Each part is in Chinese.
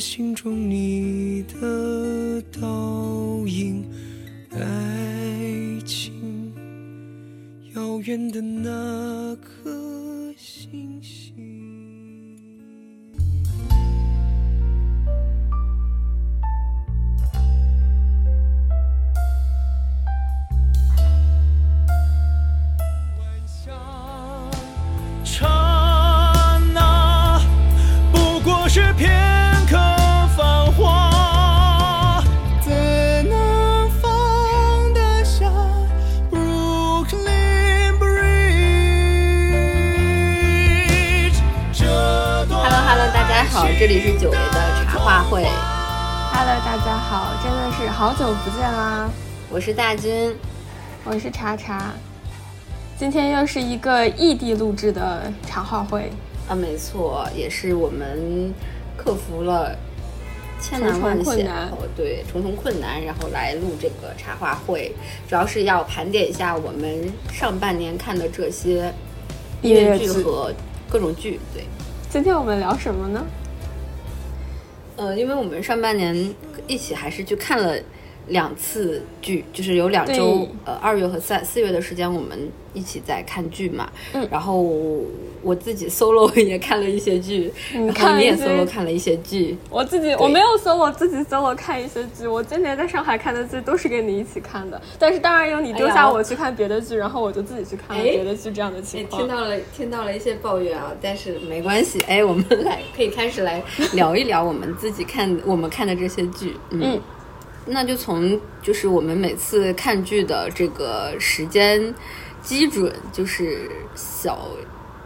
心中你的倒影，爱情遥远的那我是大军。我是茶茶，今天又是一个异地录制的茶话会，啊，没错，也是我们克服了千难万险，对重重困难，然后来录这个茶话会，主要是要盘点一下我们上半年看的这些音乐剧和各种剧。对，今天我们聊什么呢？呃，因为我们上半年一起还是去看了两次剧，就是有两周，呃，二月和三四月的时间，我们一起在看剧嘛。嗯然后我自己 solo 也看了一些剧，你然后你也 solo 看了一些剧。我自己我没有搜，我自己 solo 看一些剧。我今年在上海看的剧都是跟你一起看的，但是当然有你丢下我去看别的剧，然后我就自己去看了哎别的剧这样的哎情，况。听到了，听到了一些抱怨啊，但是没关系。哎，我们来可以开始来聊一聊我们自己看我们看的这些剧。嗯，嗯那就从就是我们每次看剧的这个时间基准，就是小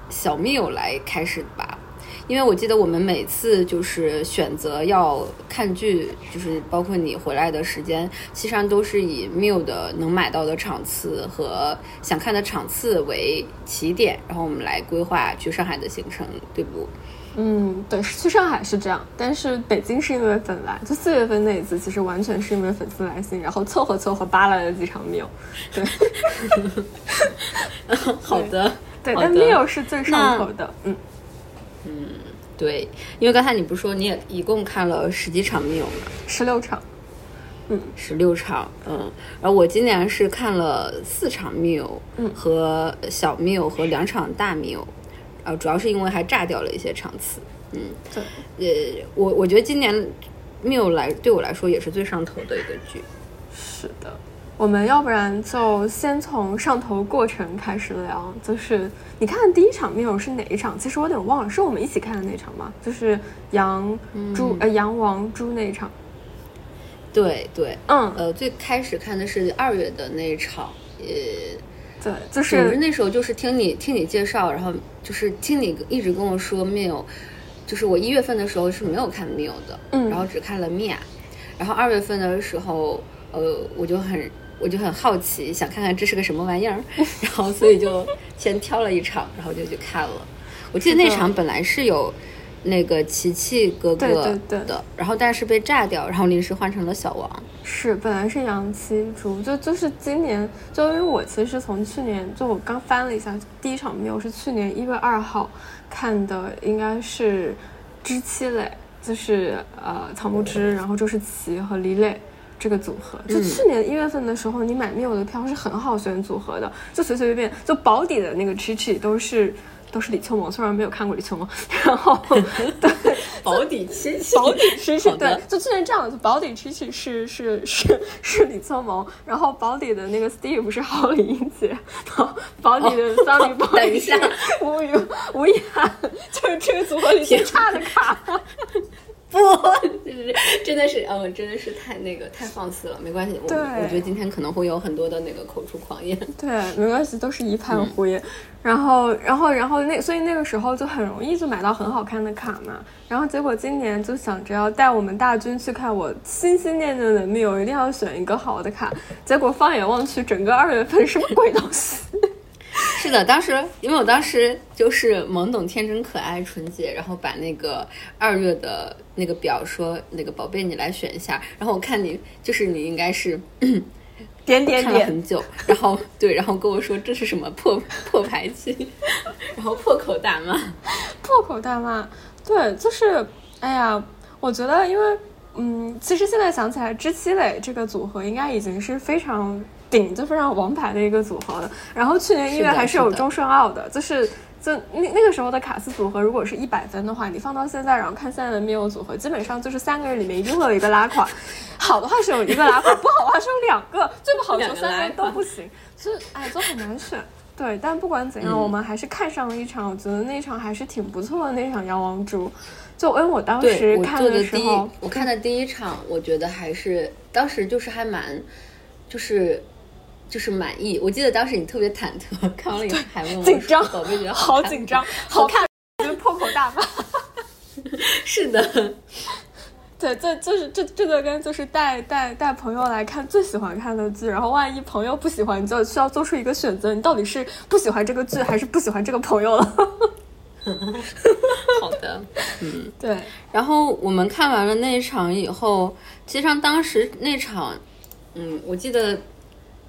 小缪来开始吧。因为我记得我们每次就是选择要看剧，就是包括你回来的时间，其实上都是以 Miu 的能买到的场次和想看的场次为起点，然后我们来规划去上海的行程，对不？嗯，对，去上海是这样，但是北京是因为粉来，就四月份那一次，其实完全是因为粉丝来信，然后凑合凑合扒拉了几场 Miu。对。好的，对，但好的。meal 是最上头的，嗯。嗯，对，因为刚才你不是说你也一共看了十几场 Miu 吗？十六场。嗯。十六场，嗯，然后我今年是看了四场 Miu，嗯。和小 Miu 和两场大 Miu，呃，主要是因为还炸掉了一些场次，嗯，对，呃，我我觉得今年 Miu 来对我来说也是最上头的一个剧，是的。我们要不然就先从上头过程开始聊，就是你看第一场 meal 是哪一场？其实我有点忘了，是我们一起看的那场吗？就是杨朱、呃杨王朱那一场。对对，嗯，呃，最开始看的是二月的那一场，呃，对，就总之是那时候就是听你听你介绍，然后就是听你一直跟我说 Miu，就是我一月份的时候是没有看 Miu 的，嗯然后只看了 Mia，然后二月份的时候，呃，我就很我就很好奇，想看看这是个什么玩意儿，然后所以就先挑了一场，然后就去看了。我记得那场本来是有那个琪琪哥哥对的，对对然后但是被炸掉，然后临时换成了小王。是本来是杨七竹，就就是今年，就因为我其实从去年就我刚翻了一下，第一场 meal 是去年一月二号看的，应该是知七磊，就是呃草木知，然后周世奇和李磊。这个组合，就嗯去年一月份的时候，你买 meal 的票是很好选组合的，就随随便便，就保底的那个 Chi Chi 都是都是李秋萌，虽然没有看过李秋萌，然后对，保底七七，保底七七对，就之前这样，就保底七七是是是是李秋萌，然后保底的那个 Steve 是郝李英杰，然 后保底的 Sunny 哦 Boy 等一下。是吴宇吴亦涵，就是这个组合里最差的卡。不，真的是，嗯，真的是太那个太放肆了，没关系，我我觉得今天可能会有很多的那个口出狂言。对，没关系，都是一派胡言。然后，然后，然后那所以那个时候就很容易就买到很好看的卡嘛。然后结果今年就想着要带我们大军去看我心心念念的密友一定要选一个好的卡。结果放眼望去，整个二月份什么鬼东西？是的，当时因为我当时就是懵懂、天真、可爱、纯洁，然后把那个二月的那个表说，那个宝贝你来选一下，然后我看你就是你应该是 点点点，很久，然后对，然后跟我说这是什么破破牌期，然后破口大骂。破口大骂。对，就是，哎呀，我我觉得，因为嗯，其实现在想起来，知七磊这个组合应该已经是非常顶，就非常王牌的一个组合了。然后去年一月还是有是的钟顺奥的，就是。就那那个时候的卡斯组合，如果是一百分的话，你放到现在，然后看现在的 Miu 组合，基本上就是三个人里面一定会有一个拉垮。好的话是有一个拉垮，不好的话是有两个，最不好的时候三个人都不行，就是哎，都很难选。对，但不管怎样，嗯我们还是看上了一场，我觉得那场还是挺不错的那场妖王珠。就因为我当时看的时候，，我看的第一场，我觉得还是当时就是还蛮，就是就是满意。我记得当时你特别忐忑，看完了以后还问我紧张宝贝觉得好紧张，好看，就是破口大骂。是的，对，这就是这这个跟就是带带带朋友来看最喜欢看的剧，然后万一朋友不喜欢，你就需要做出一个选择，你到底是不喜欢这个剧，还是不喜欢这个朋友了？好的。嗯 对，然后我们看完了那一场以后，其实上当时那场，嗯，我记得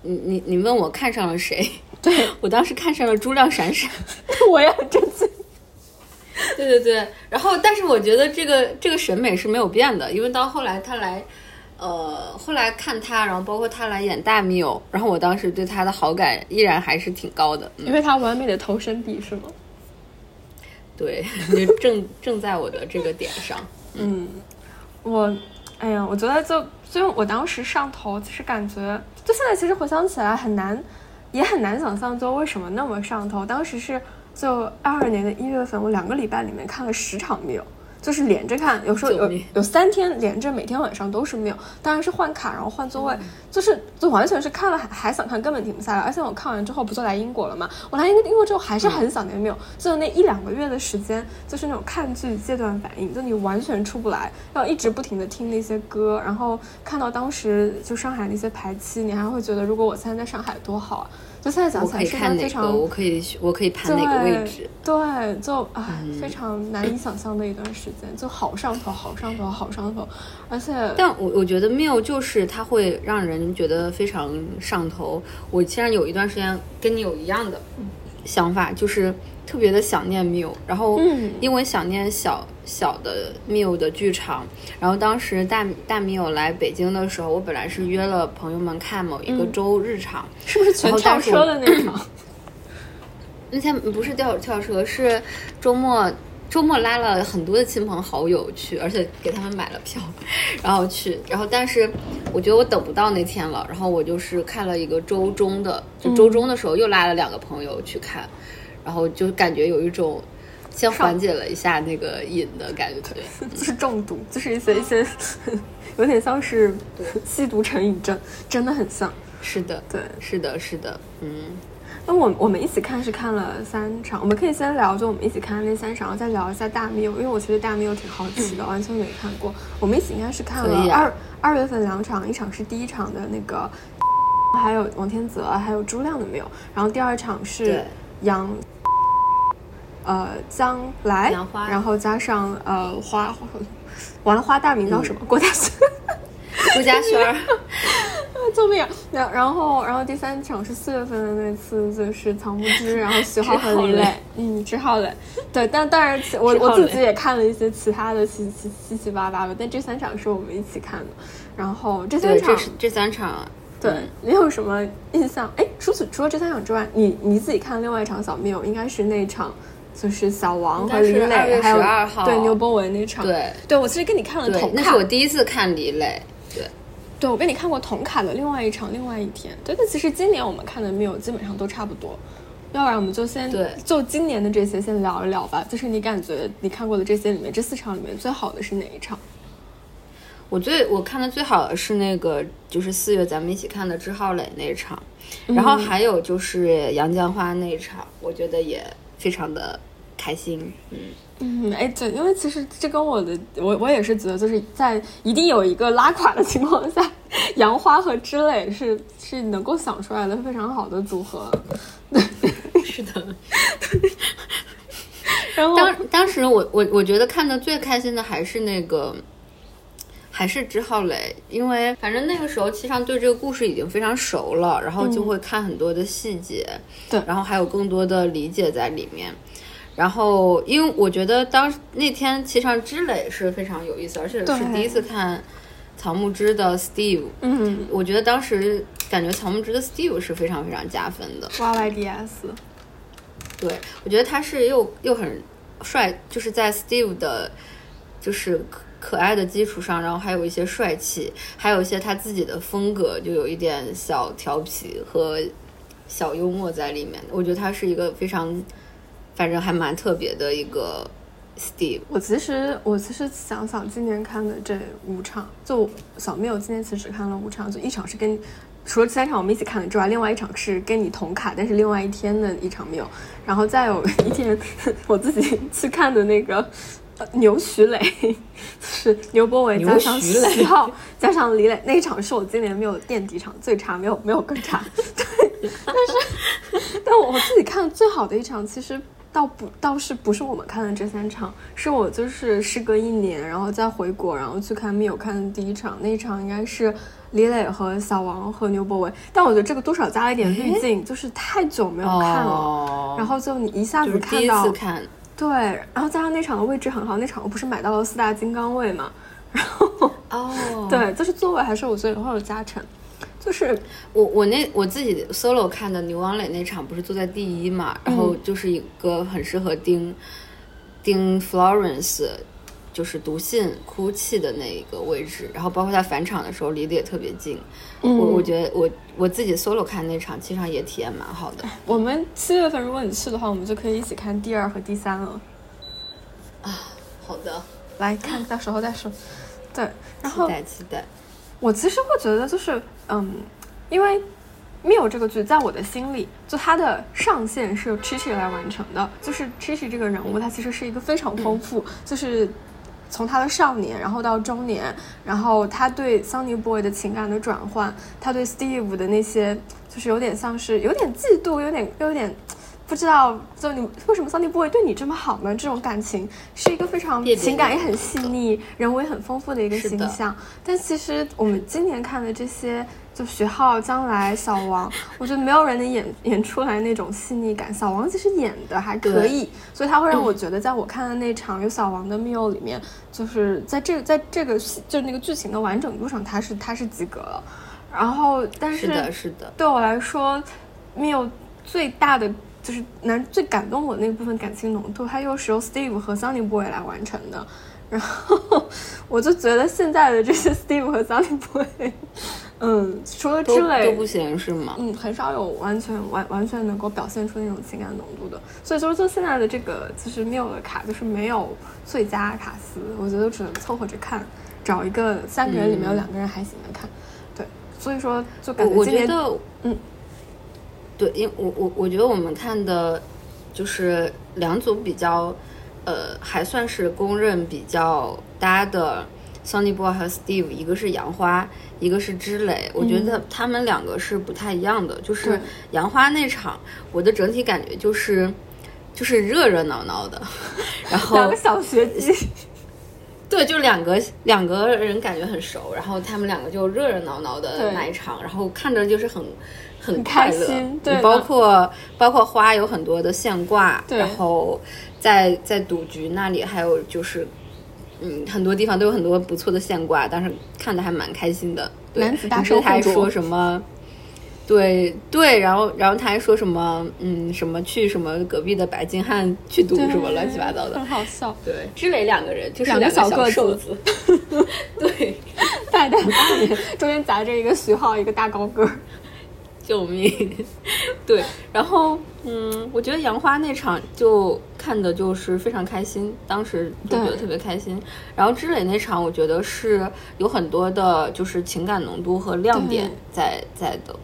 你你你问我看上了谁？对我当时看上了朱亮闪闪。我也很震惊。对对对，然后但是我觉得这个这个审美是没有变的，因为到后来他来，呃，后来看他，然后包括他来演大密友，然后我当时对他的好感依然还是挺高的。嗯，因为他完美的投身比是吗？对，就正正在我的这个点上。嗯，我，哎呀，我觉得就就我当时上头，其实感觉，就现在其实回想起来很难，也很难想象，就为什么那么上头。当时是就二二年的一月份，我两个礼拜里面看了十场 m 就是连着看，有时候有有三天连着，每天晚上都是 m 当然是换卡，然后换座位，就是就完全是看了还还想看，根本停不下来。而且我看完之后不就来英国了嘛，我来英英国之后还是很想念 m 就那一两个月的时间，就是那种看剧戒断反应，就你完全出不来，要一直不停的听那些歌，然后看到当时就上海那些排期，你还会觉得如果我现在在上海多好啊！就现在想我可以起来是一看哪个？个非常我可以我可以盘哪个位置？对，就啊，嗯非常难以想象的一段时间，就好上头，好上头，好上头，而且但我我觉得 Miu 就是它会让人觉得非常上头。我其实有一段时间跟你有一样的想法，就是特别的想念 Miu，然后嗯因为想念小小的 Miu 的剧场，然后当时大大 Miu 来北京的时候，我本来是约了朋友们看某一个嗯周日场，是不是全跳车的那场？那天不是跳跳车，是周末周末拉了很多的亲朋好友去，而且给他们买了票，然后去，然后但是我觉得我等不到那天了，然后我就是看了一个周中的，就周中的时候又拉了两个朋友去看，然后就感觉有一种先缓解了一下那个瘾的感觉，就是中毒，就是一些一些，有点像是吸毒成瘾症，真的很像。是的，对，是的，是的，嗯。那我我们一起看是看了三场，我们可以先聊就我们一起看的那三场，然后再聊一下大密友，因为我其实大密友挺好奇的，完全没看过。我们一起应该是看了二、二月份两场，一场是第一场的那个，还有王天泽，还有朱亮的没有，然后第二场是杨。呃，将来，然后加上呃花，完了花大名叫什么？郭嘉轩。郭嘉轩 儿，救命啊！然然后然后第三场是四月份的那次，就是藏不知，然后徐浩 和李磊，嗯，之浩磊，对，但当然我我自己也看了一些其他的七七七七八八的，但这三场是我们一起看的，然后这三，场这这三场，对嗯你有什么印象？哎，除此除了这三场之外，你你自己看另外一场小缪，应该是那场。就是小王和李应该是2月磊，还有12号对牛博文那场，对对我其实跟你看了同，卡那是我第一次看李磊，对。对，我跟你看过同卡的另外一场，另外一天。对，那其实今年我们看的没有基本上都差不多，要不然我们就先对就今年的这些先聊一聊吧。就是你感觉你看过的这些里面，这四场里面最好的是哪一场？我最我看的最好的是那个，就是四月咱们一起看的支浩磊那一场，嗯然后还有就是杨江花那一场，我觉得也非常的开心。嗯，嗯，哎，对，因为其实这跟我的我我也是觉得，就是在一定有一个拉垮的情况下，杨花和知磊是是能够想出来的非常好的组合。是的。然后当当时我我我觉得看的最开心的还是那个。还是支浩磊，因为反正那个时候七上对这个故事已经非常熟了，然后就会看很多的细节，对然后还有更多的理解在里面。然后，因为我觉得当那天骑上之磊是非常有意思，而且是第一次看草木之的 Steve。嗯我觉得当时感觉草木之的 Steve 是非常非常加分的。，YYDS，对，我觉得他是又又很帅，就是在 Steve 的，就是可爱的基础上，然后还有一些帅气，还有一些他自己的风格，就有一点小调皮和小幽默在里面。我觉得他是一个非常，反正还蛮特别的一个 Steve。我其实我其实想想今年看的这五场，就小缪今年其实看了五场，就一场是跟除了三场我们一起看的之外，另外一场是跟你同卡，但是另外一天的一场没有，然后再有一天 我自己去看的那个。呃牛徐磊 是牛博伟加上徐磊。徐浩加上李磊那一场是我今年没有垫底场最差，没有没有更差。对，但是 但我自己看最好的一场，其实倒不倒是不是我们看的这三场，是我就是时隔一年，然后再回国，然后去看密友看的第一场，那一场应该是李磊和小王和牛博伟，但我觉得这个多少加了一点滤镜，就是太久没有看了，哦，然后就你一下子看到次看，对，然后加上那场的位置很好，那场我不是买到了四大金刚位嘛，然后、哦，对，就是座位还是我最后有加成，就是。我我那我自己 solo 看的牛王磊那场不是坐在第一嘛，然后就是一个很适合盯盯 Florence 就是读信哭泣的那一个位置，然后包括他返场的时候离得也特别近。嗯我我觉得我我自己 solo 看那场，其实上也体验蛮好的。我们七月份如果你去的话，我们就可以一起看第二和第三了。啊好的，来看，到时候再说。对，然后期待期待。我其实会觉得，就是嗯，因为《缪》这个剧在我的心里，就它的上限是由 Chichi 来完成的。就是 Chichi 这个人物，他其实是一个非常丰富，就是从他的少年，然后到中年，然后他对 Sunny Boy 的情感的转换，他对 Steve 的那些，就是有点像是有点嫉妒，有点有点。不知道，就你为什么 Sunny Boy 对你这么好呢？这种感情是一个非常情感也很细腻，人物也很丰富的一个形象。但其实我们今年看的这些，就徐浩、将来、小王，我觉得没有人能演演出来那种细腻感。小王其实演的还可以，所以他会让我觉得，在我看的那场有小王的 Mio 里面，就是在这在这个戏就那个剧情的完整度上，他是他是及格了。然后，但是的，是的，对我来说，Mio 最大的就是难最感动我的那部分感情浓度，它又是由 Steve 和 Sunny Boy 来完成的。然后 我就觉得现在的这些 Steve 和 Sunny Boy，嗯，除了之类都不行是吗？嗯，很少有完全完完全能够表现出那种情感浓度的，所以就是就现在的这个就是缪的卡就是没有最佳卡司，我觉得只能凑合着看，找一个三个人里面有两个人还行的看，对，所以说就感觉我今年觉得，嗯，对，因我我我觉得我们看的，就是两组比较，呃，还算是公认比较搭的。Sunny Boy 和 Steve，一个是杨花，一个是知磊。我觉得他们两个是不太一样的。就是杨花那场，我的整体感觉就是，就是热热闹闹的，然后两个小学鸡，对，就两个两个人感觉很熟，然后他们两个就热热闹闹的那一场，然后看着就是很很很快乐开心。对包括包括花有很多的现挂，对然后在在赌局那里还有就是。嗯，很多地方都有很多不错的现挂，当时看的还蛮开心的。对男子大你记得他还说什么？对对，然后然后他还说什么？嗯，什么去什么隔壁的白金汉去赌什么乱七八糟的很。好笑，对，之磊两个人就是两个个小小个瘦子子，对，大胆大脸，中间夹着一个徐浩，一个大高个儿。救命！对，然后嗯，我觉得杨花那场就看的就是非常开心，当时就觉得特别开心。然后知磊那场，我觉得是有很多的，就是情感浓度和亮点在在的。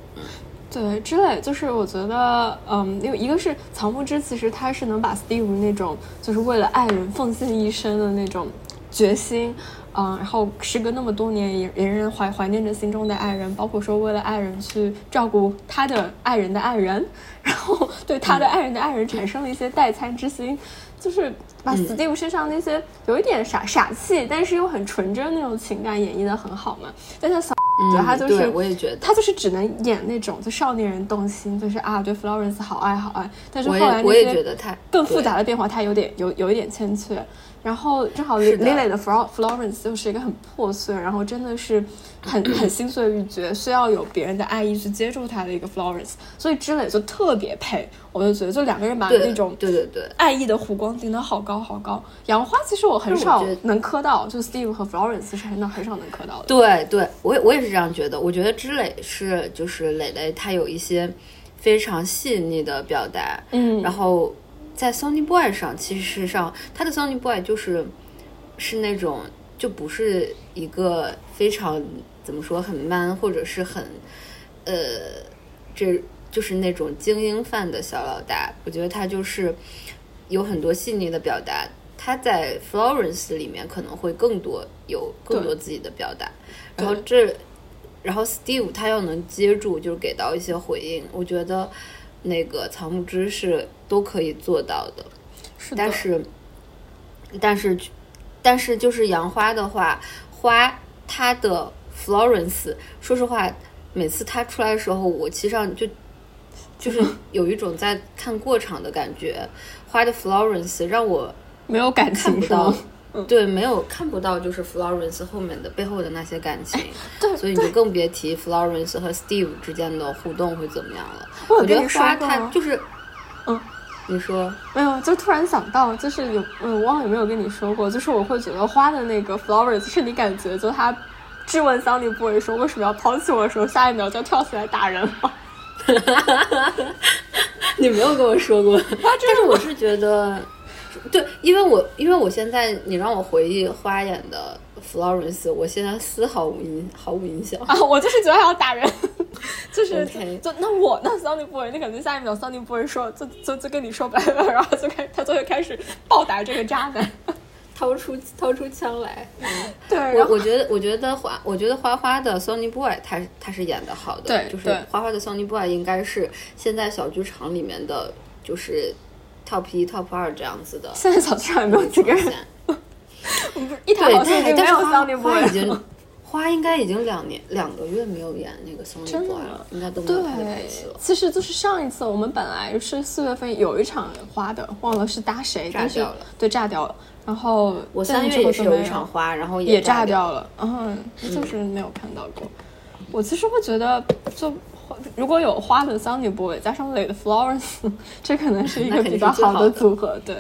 对，之磊就是我觉得，嗯，因为一个是草木之，其实他是能把 Steve 那种就是为了爱人奉献一生的那种决心，嗯，然后时隔那么多年，也也仍然怀怀念着心中的爱人，包括说为了爱人去照顾他的爱人的爱人，然后 对他的爱人的爱人产生了一些代餐之心，就是把 Steve 身上那些有一点傻傻气，但是又很纯真那种情感演绎的很好嘛。但他小嗯，对他就是我也觉得，他就是只能演那种就少年人动心，就是啊对 Florence 好爱好爱，但是后来那些觉得他更复杂的变化，他有点有有一点欠缺。然后正好是的 Lily 的 Flo- Florence 就是一个很破碎，然后真的是很 很心碎欲绝，需要有别人的爱意去接住他的一个 Florence，所以知磊就特别配，我就觉得就两个人把那种对对对，爱意的弧光顶得好高好高。杨花其实我很少能磕到，就 Steve 和 Florence 是很很少能磕到的。对对，我也我也是这样觉得。我觉得知磊是就是磊磊，他有一些非常细腻的表达，嗯然后在 Sony Boy 上，其实上他的 Sony Boy 就是是那种就不是一个非常怎么说很 man 或者是很呃这就是那种精英范的小老大。我觉得他就是有很多细腻的表达。他在 Florence 里面可能会更多有更多自己的表达，然后这，然后 Steve 他要能接住，就是给到一些回应，我觉得那个草木知是都可以做到的。是的，但是，但是，但是就是杨花的话，花它的 Florence，说实话，每次它出来的时候，我其实上就就是 有一种在看过场的感觉。花的 Florence 让我没有感看情是不到吗？，对，没有看不到就是 Florence 后面的背后的那些感情，对所以你就更别提 Florence 和 Steve 之间的互动会怎么样了。我有我觉得跟你说过花它就是，嗯，你说。没有，就突然想到，就是有，嗯，我忘了有没有跟你说过，就是我会觉得花的那个 Florence 是你感觉，就他质问桑尼布瑞说为什么要抛弃我的时候，下一秒就跳起来打人了。你没有跟我说过，但是我是觉得，对，因为我因为我现在你让我回忆花眼的 Florence，我现在丝毫无印毫无印象。啊，我就是觉得他要打人，就是就那我那桑尼布瑞，那肯定下一秒 Sony Boy 说就就就跟你说拜拜，然后就开他就会开始暴打这个渣男。掏出掏出枪来，对，我我觉得我觉得花我觉得花花的 Sony Boy 他他是演的好的，就是花花的 Sony Boy 应该是现在小剧场里面的就是 top 一 top 二这样子的现在小剧场有没有几个人？一台，好像已经没有桑尼布瑞花已经花应该已经两年两个月没有演那个真的 Boy 了，应该都没有他的台对词了，。其实就是上一次我们本来是四月份有一场花的，忘了是搭谁，炸但是掉了对炸掉了。然后我但三月也是有一场花，然后也炸掉了，嗯，就是没有看到过。我其实会觉得，就如果有花的 Sunny Boy 加上蕾的 Florence，这可能是一个比较好的的组合，对。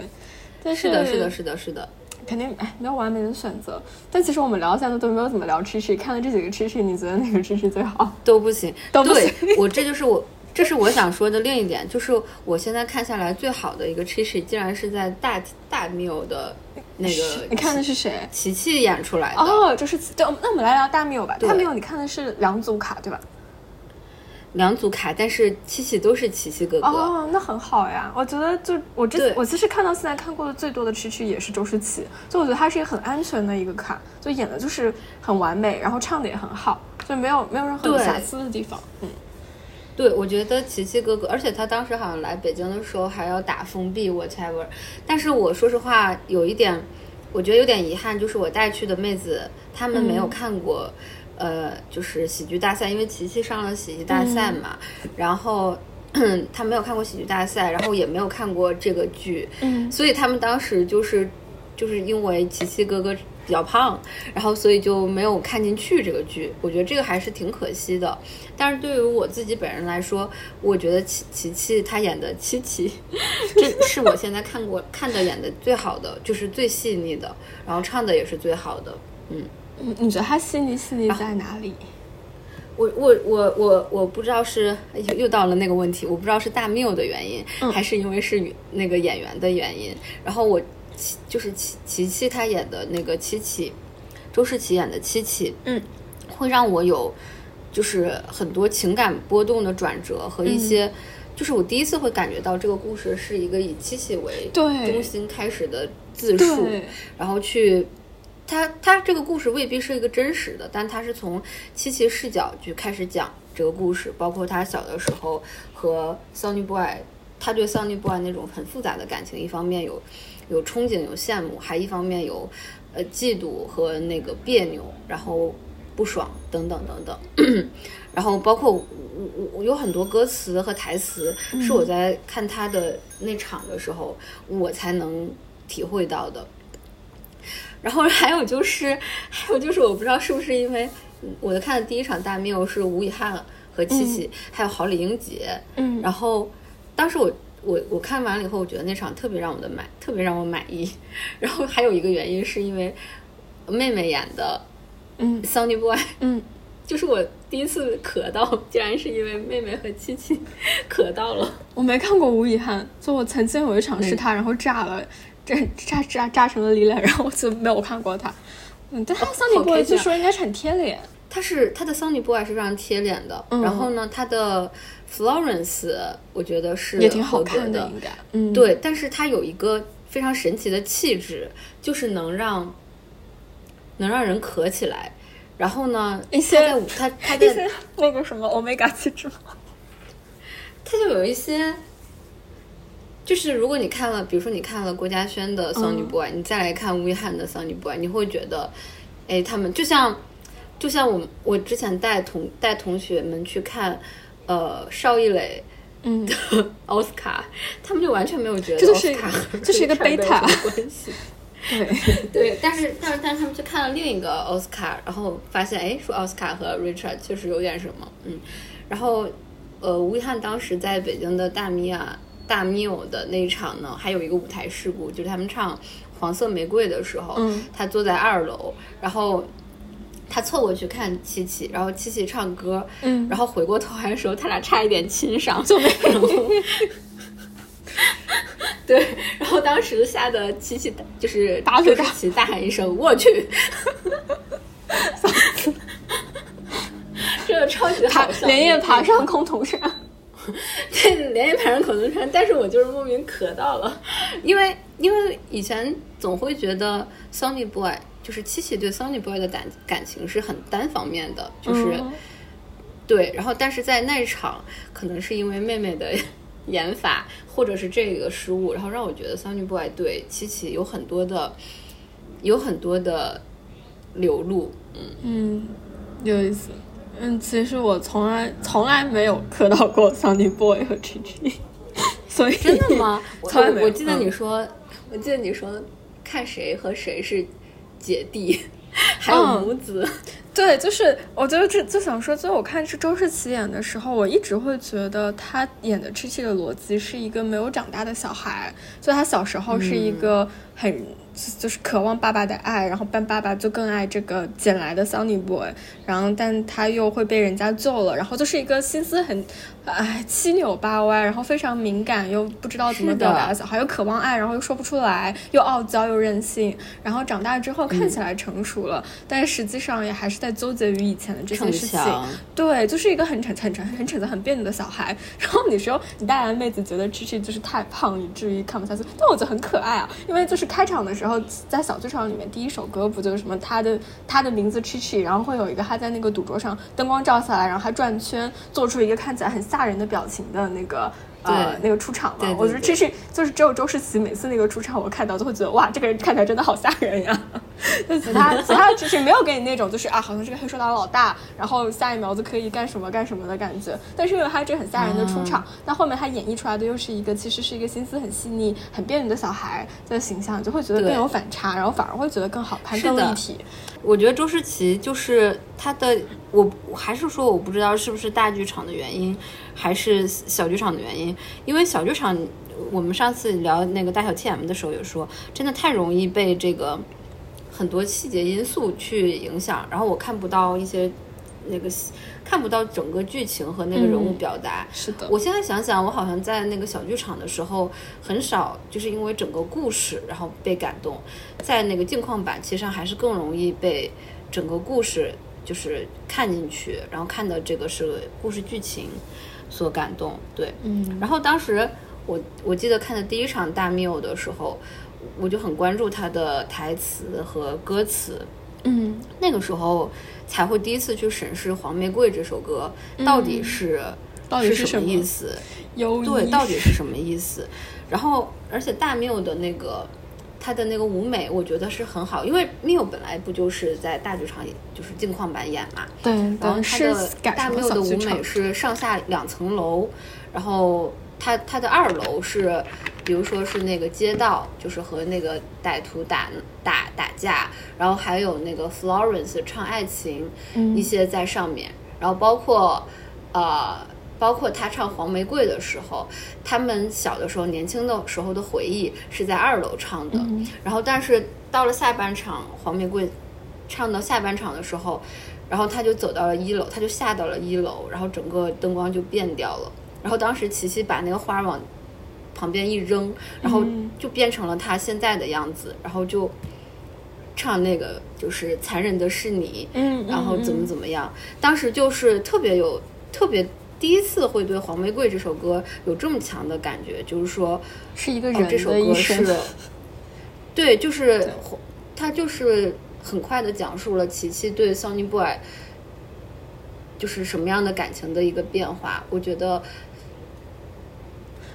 但是的，是的，是的，是的。肯定哎，没有完美的选择。但其实我们聊下来都没有怎么聊 Chi Chi，看了这几个 Chi Chi，你觉得哪个 Chi Chi 最好？都不行，都不行 我这就是我，这是我想说的另一点，就是我现在看下来最好的一个 Chichi，竟然是在大大缪的那个你看的是谁？琪琪演出来的。哦，就是对，那我们来聊大缪吧。对大缪你看的是两组卡对吧？两组卡，但是七七都是琪琪哥哥。哦，那很好呀。我觉得就我这我其实看到现在看过的最多的 Chi Chi 也是周诗琪，就我觉得他是一个很安全的一个卡，就演的就是很完美，然后唱的也很好，就没有没有任何瑕疵的地方。嗯，对，我觉得琪琪哥哥，而且他当时好像来北京的时候还要打封闭 whatever，但是我说实话有一点，我觉得有点遗憾，就是我带去的妹子她们没有嗯看过，呃，就是喜剧大赛，因为琪琪上了喜剧大赛嘛，然后。他没有看过喜剧大赛，然后也没有看过这个剧，嗯所以他们当时就是就是因为琪琪哥哥比较胖，然后所以就没有看进去这个剧。我觉得这个还是挺可惜的。但是对于我自己本人来说，我觉得琪琪琪她演的七七，这是我现在看过看的演的最好的，就是最细腻的，然后唱的也是最好的。嗯，嗯你觉得他细腻细腻在哪里？我我我我我不知道是又又到了那个问题，我不知道是大缪的原因，还是因为是那个演员的原因。然后我琪就是琪琪琪她演的那个七七，周世琪演的七七，嗯，会让我有就是很多情感波动的转折和一些。就是我第一次会感觉到这个故事是一个以七七为中心开始的自述，然后去，他他这个故事未必是一个真实的，但他是从七七视角去开始讲这个故事，包括他小的时候和 Sunny Boy，他对 Sunny Boy 那种很复杂的感情，一方面有有憧憬有羡慕，还一方面有呃嫉妒和那个别扭，然后不爽等等等等。然后包括我我我有很多歌词和台词是我在看他的那场的时候我才能体会到的。然后还有就是还有就是我不知道是不是因为我的看的第一场大缪是吴以翰和七七、还有郝李英杰，嗯然后当时我我我看完了以后，我觉得那场特别让我的满，特别让我满意。然后还有一个原因是因为妹妹演的嗯。Sunny Boy，嗯，就是我第一次咳到，竟然是因为妹妹和七七咳到了。我没看过吴以翰，就我曾经有一场是他，然后炸了，炸炸炸炸成了李脸，然后我就没有看过他。嗯，但他的 Sunny 好 Boy 据说应该是很贴脸。他是他的 Sunny Boy 是非常贴脸的，嗯然后呢，他的 Florence 我觉得是也挺好看的，的应，该。嗯，对，但是他有一个非常神奇的气质，就是能让能让人咳起来。然后呢，一些他他他在那个什么 omega 气质吗？他就有一些，就是如果你看了，比如说你看了郭嘉轩的《Sunny 嗯 Boy》，你再来看吴亦翰的《Sunny Boy》，你会觉得，哎，他们就像就像我我之前带同带同学们去看，呃，邵艺磊。嗯，奥斯卡，他们就完全没有觉得这就是奥斯卡和这是一个什么关系。对，对，但是但是但是他们去看了另一个奥斯卡，然后发现哎，说奥斯卡和 Richard 确实有点什么，嗯，然后呃，吴亦翰当时在北京的大米亚大缪的那一场呢，还有一个舞台事故，就是他们唱《黄色玫瑰》的时候，嗯。他坐在二楼，然后。他凑过去看七七，然后七七唱歌，嗯。然后回过头来的时候，他俩差一点亲上，就没有。对，然后当时吓得七七就是大嘴巴周世奇大喊一声“我去”，这个超级好笑，连夜爬上空头山。对，连夜爬上口头禅，但是我就是莫名咳到了，因为因为以前总会觉得 Sunny Boy 就是七七对 Sunny Boy 的感感情是很单方面的，就是、嗯。对，然后但是在那场，可能是因为妹妹的 演法，或者是这个失误，然后让我觉得 Sunny Boy 对七七有很多的有很多的流露，嗯，嗯，有意思。嗯，其实我从来从来没有磕到过 Sunny Boy 和 Chi，所以真的吗？我从来没有。我记得嗯你说，我记得你说看谁和谁是姐弟，还有嗯母子，对，就是我觉得这就想说，就我看是周世奇演的时候，我一直会觉得他演的 Chi 的逻辑是一个没有长大的小孩，就他小时候是一个很、就是渴望爸爸的爱，然后但爸爸就更爱这个捡来的 Sunny Boy，然后但他又会被人家救了，然后就是一个心思很哎七扭八歪，然后非常敏感又不知道怎么表达的小孩，又渴望爱，然后又说不出来，又傲娇又任性，然后长大之后看起来成熟了，但是实际上也还是在纠结于以前的这些事情。对，就是一个很蠢很蠢很蠢的很别扭的小孩。然后你说你带来的妹子觉得 Chi Chi 就是太胖，以至于看不下去，但我觉得很可爱啊。因为就是开场的时候，在小剧场里面第一首歌不就是什么他的他的名字 Chi Chi，然后会有一个他在那个赌桌上灯光照下来，然后他转圈，做出一个看起来很吓人的表情的那个。呃，对那个出场嘛，我觉得对 Chi Chi 就是只有周世奇每次那个出场，我看到都会觉得哇，这个人看起来真的好吓人呀。就其他其他只是没有给你那种就是啊，好像是个黑手党老大，然后下一秒就可以干什么干什么的感觉。但是因为他这个很吓人的出场，但、后面他演绎出来的又是一个其实是一个心思很细腻、很别扭的小孩的形象，就会觉得更有反差，然后反而会觉得更好看、是的更立体。我觉得周世奇就是他的，我我还是说我不知道是不是大剧场的原因，还是小剧场的原因。因为小剧场，我们上次聊那个大小 TM 的时候也说，真的太容易被这个很多细节因素去影响，然后我看不到一些那个看不到整个剧情和那个人物嗯表达。是的，我现在想想，我好像在那个小剧场的时候，很少就是因为整个故事然后被感动，在那个镜框版其实上还是更容易被整个故事就是看进去，然后看的这个是故事剧情所感动。对，嗯然后当时我我记得看的第一场大缪的时候，我就很关注他的台词和歌词。嗯那个时候才会第一次去审视《黄玫瑰》这首歌到底是、到底是什么意思？优对，到底是什么意思？然后，而且大缪的那个他的那个舞美，我觉得是很好，因为 Miu 本来不就是在大剧场，就是镜框版演嘛，对，然后它的大 Miu 的舞美。是上下两层楼，然后它它的二楼是，比如说是那个街道，就是和那个歹徒打打打架，然后还有那个 Florence 唱爱情，嗯一些在上面，然后包括呃。包括他唱《黄玫瑰》的时候，他们小的时候、年轻的时候的回忆是在二楼唱的。嗯然后，但是到了下半场，《黄玫瑰》唱到下半场的时候，然后他就走到了一楼，他就下到了一楼，然后整个灯光就变掉了。然后当时琪琪把那个花往旁边一扔，然后嗯就变成了他现在的样子，然后就唱那个就是残忍的是你，嗯，然后怎么么怎么样。当时就是特别有特别第一次会对《黄玫瑰》这首歌有这么强的感觉，就是说是一个哦，人这首歌。是，对，就是他就是很快的讲述了琪琪对 Sonny Boy 就是什么样的感情的一个变化。我觉得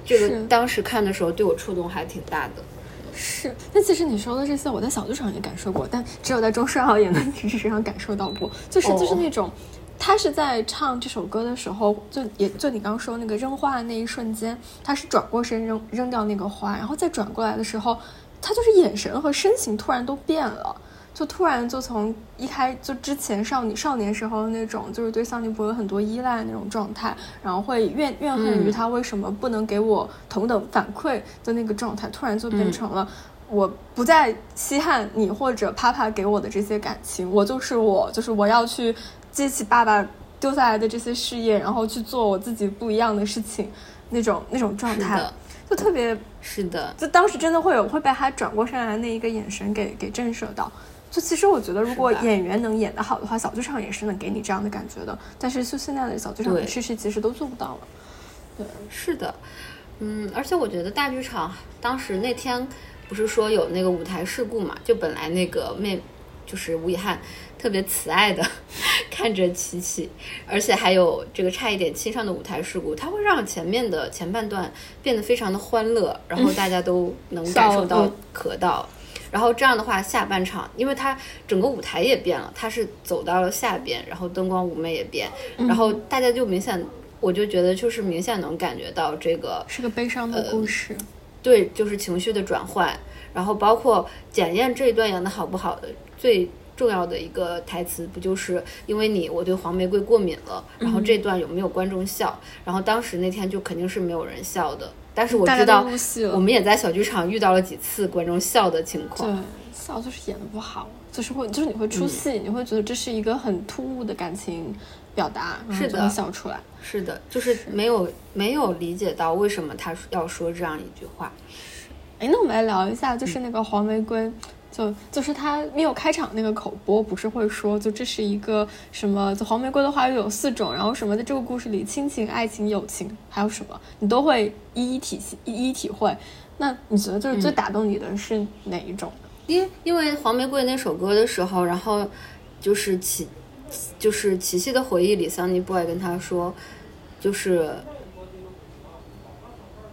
这是个当时看的时候对我触动还挺大的。是，但其实你说的这些，我在小剧场也感受过，但只有在中视奥演的剧场上感受到过，就是就是哦那种。他是在唱这首歌的时候，就也就你刚刚说那个扔花的那一瞬间，他是转过身扔扔掉那个花，然后再转过来的时候，他就是眼神和身形突然都变了，就突然就从一开就之前少女少年时候那种就是对桑尼博有很多依赖那种状态，然后会怨怨恨于他为什么不能给我同等反馈的那个状态，突然就变成了。我不再稀罕你或者帕帕给我的这些感情，我就是我，就是我要去接起爸爸丢下来的这些事业，然后去做我自己不一样的事情，那种那种状态就特别是的，就当时真的会有会被他转过身来的那一个眼神给给震慑到。就其实我觉得，如果演员能演得好的话，小剧场也是能给你这样的感觉的。但是就现在的小剧场的对趋势，其实都做不到了。对是的，嗯，而且我觉得大剧场当时那天不是说有那个舞台事故嘛，就本来那个妹就是吴以翰特别慈爱的 看着琪琪，而且还有这个差一点亲上的舞台事故，它会让前面的前半段变得非常的欢乐，然后大家都能感受到可到。然后这样的话，下半场，因为它整个舞台也变了，它是走到了下边，然后灯光舞美也变，然后大家就明显，我就觉得就是明显能感觉到这个是个悲伤的故事。对，就是情绪的转换，然后包括检验这一段演的好不好的最重要的一个台词，不就是因为你我对黄玫瑰过敏了，然后这段有没有观众笑？然后当时那天就肯定是没有人笑的，但是我知道我们也在小剧场遇到了几次观众笑的情况对况。，笑就是演的不好，就是会就是你会出戏，你会觉得这是一个很突兀的感情表达，是的笑出来。是的，就是没有没有理解到为什么他要说这样一句话。哎，那我们来聊一下，就是那个黄玫瑰，就就是他没有开场那个口播，不是会说，就这是一个什么？就黄玫瑰的话语有四种，然后什么在这个故事里，亲情、爱情、友情，还有什么，你都会一一体系、一一体会。那你觉得就是最打动你的是哪一种？因因为黄玫瑰那首歌的时候，然后就是琪，就是琪琪的回忆里，桑尼 boy 跟他说，就是，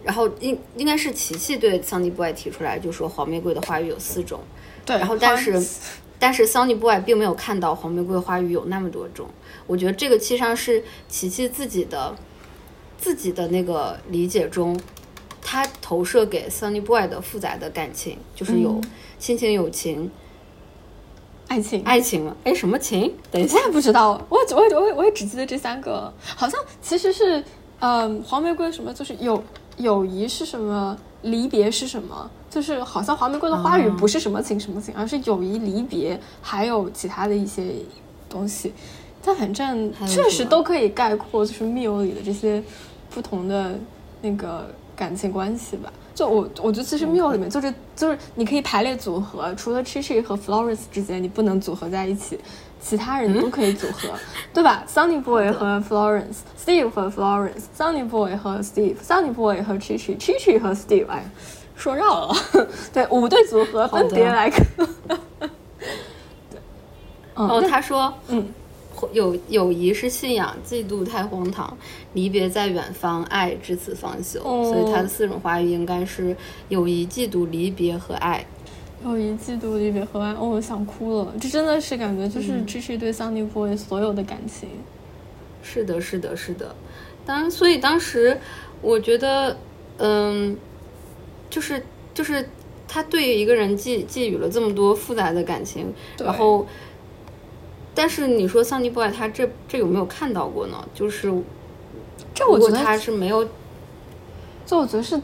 然后应应该是琪琪对桑尼 boy 提出来，就说黄玫瑰的花语有四种，对，然后但是但是桑尼 boy 并没有看到黄玫瑰花语有那么多种，我觉得这个其实上是琪琪自己的自己的那个理解中，他投射给 Sunny Boy 的复杂的感情，就是有嗯亲情、友情、爱情，爱情了。哎，什么情？等一下我，也不知道，我也我也我也我也只记得这三个，好像其实是，嗯、黄玫瑰什么就是友友谊是什么，离别是什么，就是好像黄玫瑰的花语啊不是什么情什么情，而是友谊、离别，还有其他的一些东西，但反正确实都可以概括就是密友里的这些不同的那个感情关系吧。就我我觉得其实 Miu 里面就是就是你可以排列组合，除了 Chichi 和 Florence 之间你不能组合在一起，其他人都可以组合，对吧？Sunny Boy 和 Florence，Steve 和 Florence，Sunny Boy 和 Steve，Sunny Boy 和 Chichi，Chichi 和 Steve，哎，说绕了，对，五对组合分别来看。对，嗯，哦，他说，嗯，友友谊是信仰，嫉妒太荒唐，离别在远方，爱至此方休。哦所以他的四种花语应该是友谊、嫉妒、离别和爱。友谊嫉妒、离别和爱，哦，我想哭了。这真的是感觉就是支持对 Sunny Boy 所有的感情。是的，是的，是的。当所以当时我觉得，嗯，就是就是他对一个人寄寄予了这么多复杂的感情，然后，但是你说 Sunny Boy 他这这有没有看到过呢？就是这我觉得他是没有，这我觉得是。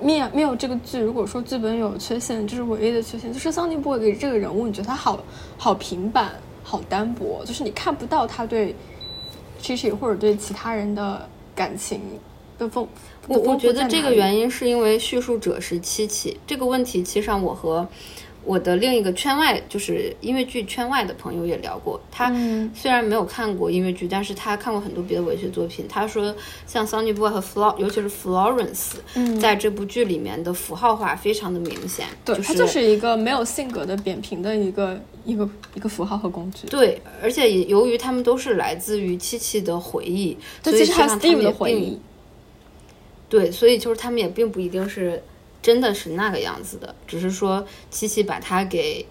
没有没有这个剧，如果说剧本有缺陷，这是唯一的缺陷。就是桑尼波给这个人物，你觉得他好好平板，好单薄，就是你看不到他对 Chichi 或者对其他人的感情的丰。我我觉得这个原因是因为叙述者是七七。这个问题，其实上我和。我的另一个圈外就是音乐剧圈外的朋友也聊过，他虽然没有看过音乐剧，但是他看过很多别的文学作品。他说，像 Sunny Boy 和 Flor，尤其是 Florence，在这部剧里面的符号化非常的明显。对，他就是一个没有性格的扁平的一个一个一个符号和工具。对，而且由于他们都是来自于七七的回忆，所以还有 Steve 的回忆。对，所以就是他们也并不一定是。真的是那个样子的，只是说七七把他给，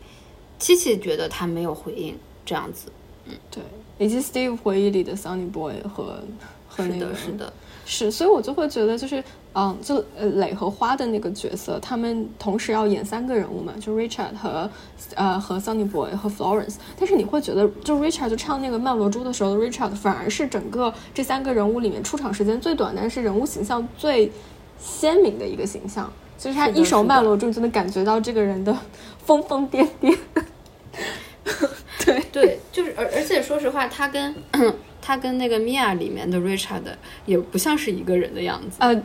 七七觉得他没有回应这样子，嗯，对，以及 Steve 回忆里的 Sunny Boy 和和那个是的，是，所以我就会觉得就是，嗯，就呃磊和花的那个角色，他们同时要演三个人物嘛，就 Richard 和呃和 Sunny Boy 和 Florence，但是你会觉得，就 Richard 就唱那个曼罗珠的时候，Richard 反而是整个这三个人物里面出场时间最短，但是人物形象最鲜明的一个形象。就是他一首曼罗珠，就能感觉到这个人的 疯疯癫癫。对对，就是而而且说实话，他跟 他跟那个 Mia 里面的 Richard 也不像是一个人的样子。呃，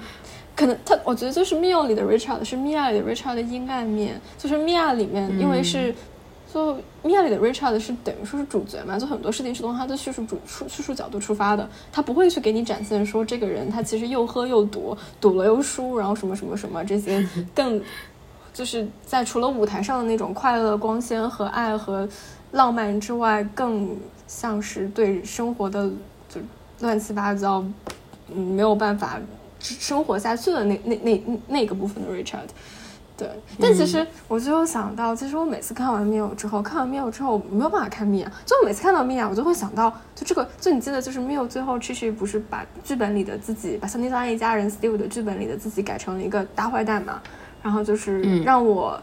可能他我觉得就是米娅里的 Richard 是米娅里的 Richard 的阴暗面，就是米娅里面因为是。就米娅里的 Richard 是等于说是主角嘛，就很多事情是从他的叙述主出叙述角度出发的，他不会去给你展现说这个人他其实又喝又赌，赌了又输，然后什么什么什么这些 更就是在除了舞台上的那种快乐光鲜和爱和浪漫之外，更像是对生活的就乱七八糟，嗯，没有办法生活下去的那那那那个部分的 Richard。对，但其实我就有想到，其实我每次看完《Mia》之后，看完《Mia》之后，我没有办法看《Mia》。就我每次看到《Mia》，我就会想到，就这个，就你记得，就是《Mia》最后其实不是把剧本里的自己，把《桑尼拉一家人》Steve 的剧本里的自己改成了一个大坏蛋嘛？然后就是让我。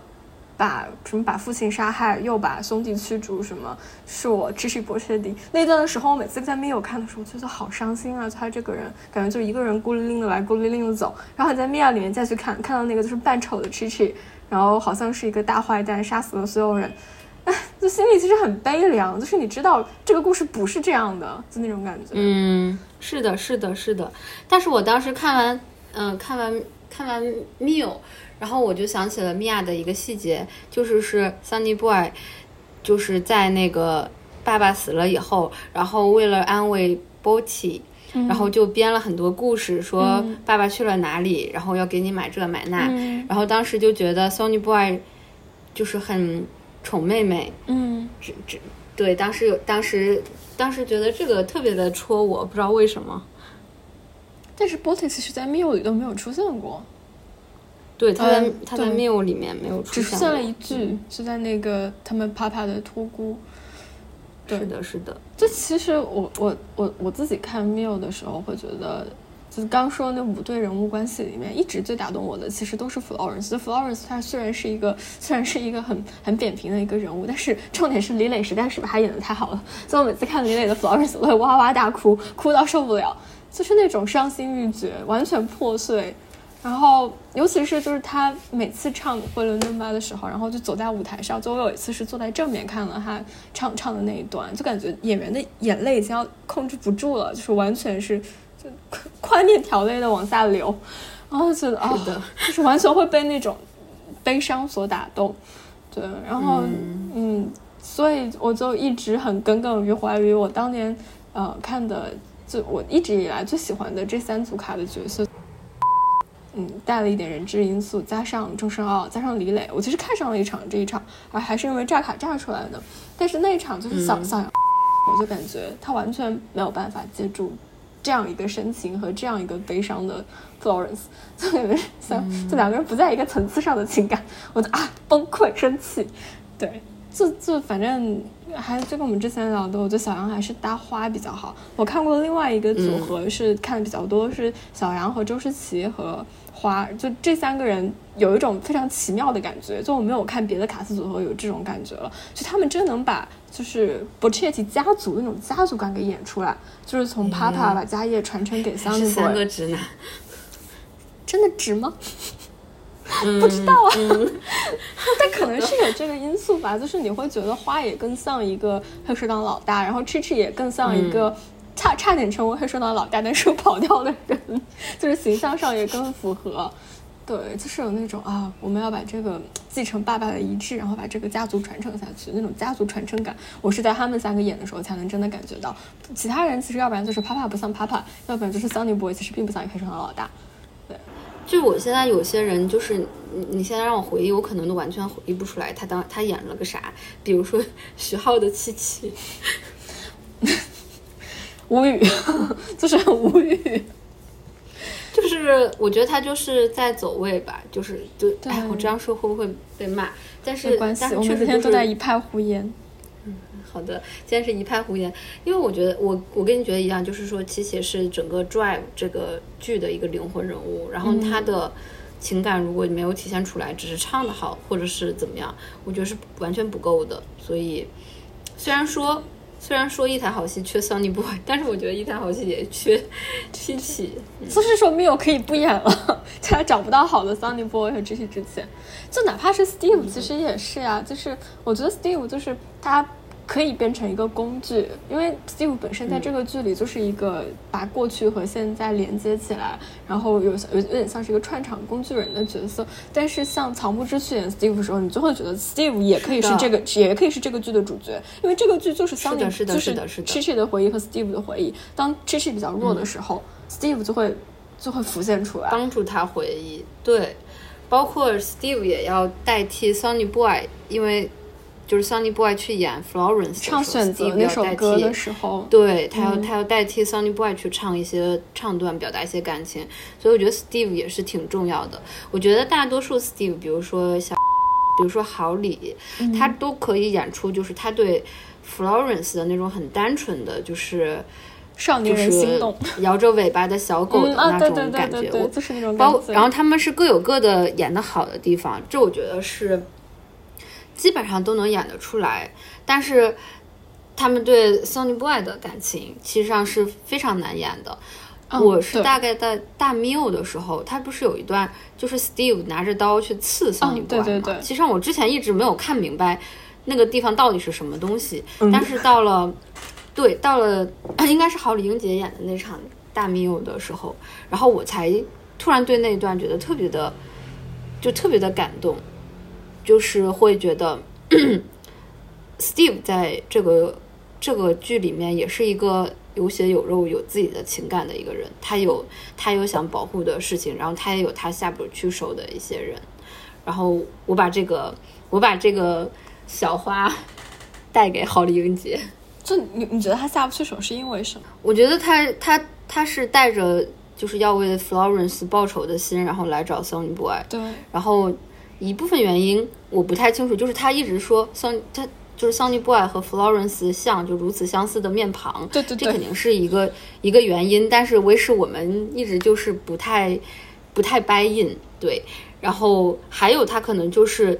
把什么把父亲杀害，又把兄弟驱逐，什么是我支持波切蒂那段的时候，我每次在密友看的时候，觉得好伤心啊！他这个人感觉就一个人孤零零的来，孤零零的走。然后你在密友里面再去看，看到那个就是扮丑的 c h 然后好像是一个大坏蛋，杀死了所有人，哎，就心里其实很悲凉。就是你知道这个故事不是这样的，就那种感觉。嗯，是的，是的，是的。但是我当时看完，嗯，看完看完 Mio。然后我就想起了米娅的一个细节，就是是 Sunny Boy，就是在那个爸爸死了以后，然后为了安慰 b o t y 然后就编了很多故事，说爸爸去了哪里，然后要给你买这买那。然后当时就觉得 Sunny Boy 就是很宠妹妹，嗯，这这对，当时有当时当时觉得这个特别的戳我，不知道为什么。但是 b o t y 其实在 Miu 里都没有出现过。对，他在他在 Miu 里面没有出现，只出现了一句，是在那个他们 Papa 的托孤。是的，是的。这其实我我我我自己看 Miu 的时候，会觉得，就是刚说那五对人物关系里面，一直最打动我的，其实都是 Florence。Florence 他虽然是一个虽然是一个很很扁平的一个人物，但是重点是李磊实在是把他演的太好了。所以我每次看李磊的 Florence，我会哇哇大哭，哭到受不了，就是那种伤心欲绝，完全破碎。然后，尤其是就是他每次唱《回伦敦吧》的时候，然后就走在舞台上。就我有一次是坐在正面看了他唱唱的那一段，就感觉演员的眼泪已经要控制不住了，就是完全是就宽面条泪的往下流。然后觉得啊，就是完全会被那种悲伤所打动。对，然后嗯，所以我就一直很耿耿于怀于我当年呃看的，就我一直以来最喜欢的这三组卡的角色。嗯，带了一点人质因素，加上钟声奥，加上李磊，我其实看上了一场这一场，啊还是因为炸卡炸出来的。但是那一场就是小小杨，我就感觉他完全没有办法接住这样一个深情和这样一个悲伤的 Florence，就感觉像就两个人不在一个层次上的情感，我就啊崩溃生气，对，就就反正还就跟我们之前聊的，我觉得小杨还是搭花比较好。我看过另外一个组合是看的比较多，是小杨和周诗琪和花，就这三个人有一种非常奇妙的感觉，就我没有看别的卡斯组合有这种感觉了，就他们真能把就是 Bochetti 家族那种家族感给演出来，就是从 Papa 把家业传承给三个直男，真的值吗？嗯 不知道啊，但可能是有这个因素吧，就是你会觉得花也更像一个黑手党老大，然后 Chi Chi 也更像一个差差点成为黑手党老大但是跑掉的人，就是形象上也更符合。对，就是有那种啊，我们要把这个继承爸爸的遗志，然后把这个家族传承下去，那种家族传承感，我是在他们三个演的时候才能真的感觉到。其他人其实要不然就是啪啪不像啪啪，要不然就是 Sunny Boy 其实并不像黑手党老大。对就我现在有些人，就是你你现在让我回忆，我可能都完全回忆不出来他当他演了个啥。比如说 徐浩的七七，无语，就是很无语。就是我觉得他就是在走位吧，就是就对哎，我这样说会不会被骂？但是没关系但，是我们今天确实就是都在一派胡言。好的，今天是一派胡言，因为我觉得我我跟你觉得一样，就是说七七是整个 Drive 这个剧的一个灵魂人物，然后他的情感如果没有体现出来，只是唱的好或者是怎么样，我觉得是完全不够的。所以虽然说虽然说一台好戏缺 Sunny Boy，但是我觉得一台好戏也缺七七。就是说没有可以不演了，他找不到好的 Sunny Boy 和 G T 之前，就哪怕是 Steve，其实也是呀、就是我觉得 Steve 就是他。可以变成一个工具，因为 Steve 本身在这个剧里就是一个把过去和现在连接起来，然后有有有点像是一个串场工具人的角色。但是像草木之去演 Steve 的时候，你就会觉得 Steve 也可以是这个，也可以是这个剧的主角，因为这个剧就是是 Sunny，的是的就是的是的回忆和 Steve 的回忆。当 Chi Chi 比较弱的时候、s t e v e 就会就会浮现出来。帮助他回忆。对，包括 Steve 也要代替 Sunny Boy，因为就是 Sunny Boy 去演 Florence 唱选择那首歌的时候，对他要、嗯他要代替 Sunny Boy 去唱一些唱段，表达一些感情，所以我觉得 Steve 也是挺重要的。我觉得大多数 Steve，比如说小，比如说郝礼，嗯他都可以演出，就是他对 Florence 的那种很单纯的，就是少年就是人心动，摇着尾巴的小狗的那种感觉。我就是那种包。然后他们是各有各的演的好的地方，这我觉得是基本上都能演得出来。但是他们对 Sonny Boy 的感情，其实上是非常难演的。嗯我是大概在大 Miu 的时候，他不是有一段就是 Steve 拿着刀去刺对 Boy 吗？对对其实上我之前一直没有看明白那个地方到底是什么东西，嗯但是到了对到了应该是郝李英杰演的那场大 Miu 的时候，然后我才突然对那一段觉得特别的就特别的感动，就是会觉得 Steve 在这个这个剧里面也是一个有血有肉、有自己的情感的一个人。他有他有想保护的事情，然后他也有他下不去手的一些人。然后我把这个我把这个小花 带给郝丽英姐。就你你觉得他下不去手是因为什么？我觉得他他他是带着就是要为 Florence 报仇的心，然后来找 Sonny Boy。对，然后一部分原因我不太清楚，就是他一直说桑他就是 Sunny Boy 和 Florence 像就如此相似的面庞，对对对这肯定是一个一个原因，但是为是我们一直就是不太不太 buy in 对，然后还有他可能就是。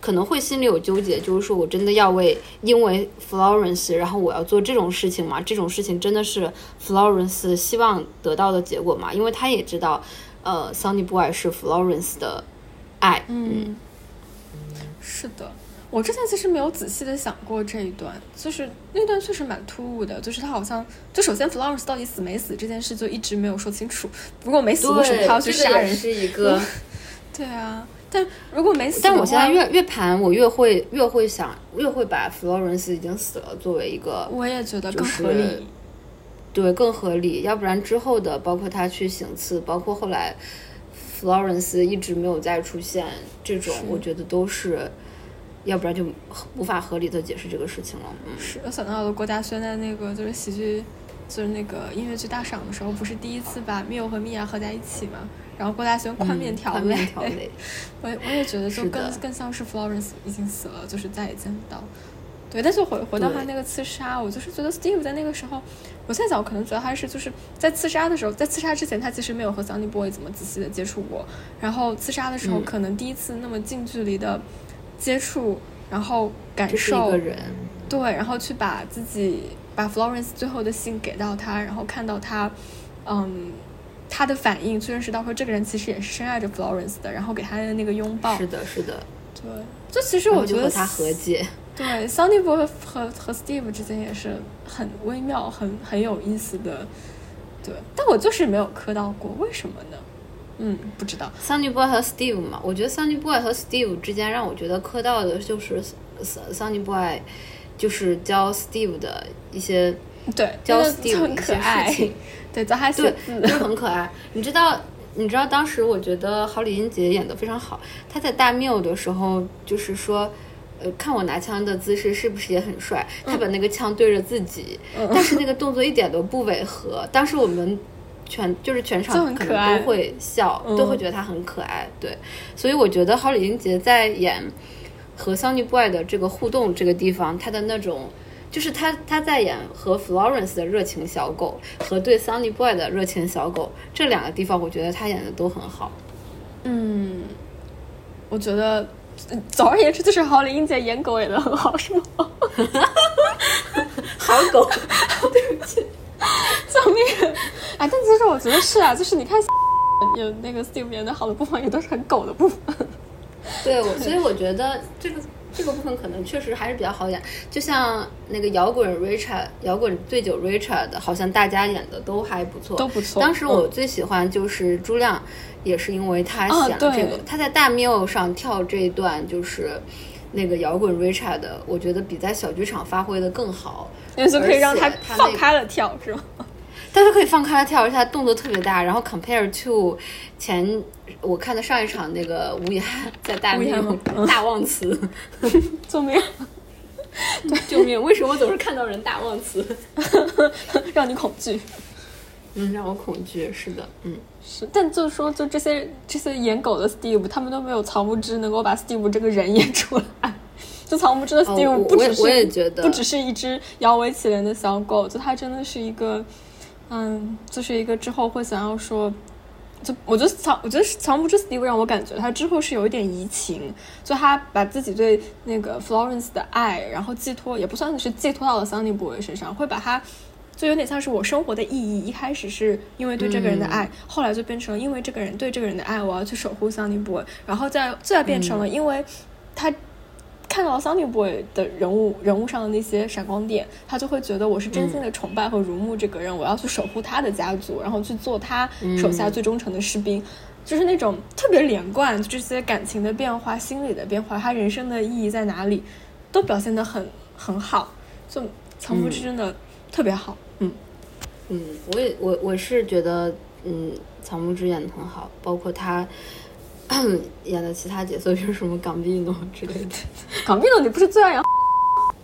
可能会心里有纠结，就是说我真的要为因为 Florence，然后我要做这种事情吗？这种事情真的是 Florence 希望得到的结果吗？因为他也知道，呃，Sunny Boy 是 Florence 的爱，嗯，是的。我之前其实没有仔细的想过这一段，就是那段确实蛮突兀的，就是他好像就首先 Florence 到底死没死这件事就一直没有说清楚。如果没死，为什么他要去杀人？是一个。对啊，但如果没死但，我现在越越盘，我越会越会想，越会把 Florence 已经死了作为一个我也觉得更就是合理。对更合理，要不然之后的包括他去行刺，包括后来 Florence 一直没有再出现，这种我觉得都是，要不然就无法合理的解释这个事情了。嗯，是，我想到了郭嘉轩在那个就是喜剧就是那个音乐剧大赏的时候，不是第一次把 Miu 和 Mia 合在一起嘛？然后郭大轩宽面条宽类，面条类，我我也觉得就更更像是 Florence 已经死了，就是再也见不到。对，但是回回到他那个刺杀，我就是觉得 Steve 在那个时候，我现在想，我可能觉得他是就是在刺杀的时候，在刺杀之前，他其实没有和 Sunny Boy 怎么仔细的接触过，然后刺杀的时候，嗯。可能第一次那么近距离的接触，然后感受个人，对，然后去把自己把 Florence 最后的信给到他，然后看到他，嗯，他的反应，去认识到说这个人其实也是深爱着 Florence 的，然后给他的那个拥抱。是的，是的，对，就其实我觉得他和解，对 Sunny Boy 和和和 Steve 之间也是很微妙、很很有意思的。对，但我就是没有磕到过，为什么呢？嗯，不知道。Sunny Boy 和 Steve 嘛，我觉得 Sunny Boy 和 Steve 之间让我觉得磕到的就是 Sunny Boy，就是教 Steve 的一些对，教那个 Steve 很一些事情，对，教他写对，字就很可爱。你知道，你知道当时我觉得郝李英杰演的非常好，他在大缪的时候就是说。呃，看我拿枪的姿势是不是也很帅？他把那个枪对着自己，但是那个动作一点都不违和。当时我们全就是全场可能都会笑，嗯都会觉得他很可爱。对，所以我觉得郝李英杰在演和 Sunny Boy 的这个互动这个地方，他的那种。就是他他在演和 Florence 的热情小狗和对 Sunny Boy 的热情小狗这两个地方，我觉得他演的都很好。嗯，我觉得，嗯总而言之，就是郝林英姐演狗演的很好，是吗？好狗，对不起救命！哎，但其实我觉得是啊，就是你看有那个 Steve 演的好的部分，也都是很狗的部分。对，我所以我觉得这个这个部分可能确实还是比较好演。就像那个摇滚 Richard，摇滚醉酒 Richard，好像大家演的都还不错，都不错当时我嗯最喜欢就是朱亮，也是因为他啊选了这个，对他在大庙上跳这一段就是。那个摇滚 Richard，我觉得比在小剧场发挥的更好，因为就可以让他放开了跳，是吗？但是可以放开了跳，而且他动作特别大。然后 compare to 前我看的上一场那个吴以涵在大庙大忘词，救命！救命！为什么总是看到人大忘词？让你恐惧。嗯，让我恐惧。是的，嗯，是，但就是说，就这些这些演狗的 Steve，他们都没有曹木之能够把 Steve 这个人演出来。就曹木之的哦 Steve 我不只是、我也我也觉得不只是一只摇尾乞怜的小狗，就他真的是一个，嗯，就是一个之后会想要说。就我觉得藏，我觉得曹木之 Steve 让我感觉他之后是有一点移情，就他把自己对那个 Florence 的爱，然后寄托也不算是寄托到了 Sunny Boy 身上，会把他就有点像是我生活的意义。一开始是因为对这个人的爱，后来就变成了因为这个人对这个人的爱，我要去守护 Sunny Boy，然后再再变成了因为他看到了 Sunny Boy 的人物人物上的那些闪光点，他就会觉得我是真心的崇拜和如沐这个人，我要去守护他的家族，然后去做他手下最忠诚的士兵。就是那种特别连贯，就这些感情的变化、心理的变化，他人生的意义在哪里，都表现得很很好。就曹木之真的特别好，嗯嗯，我也我我是觉得，嗯，草木之演的很好，包括他 演的其他角色，比如什么港币诺之类的。港币诺，你不是最爱杨？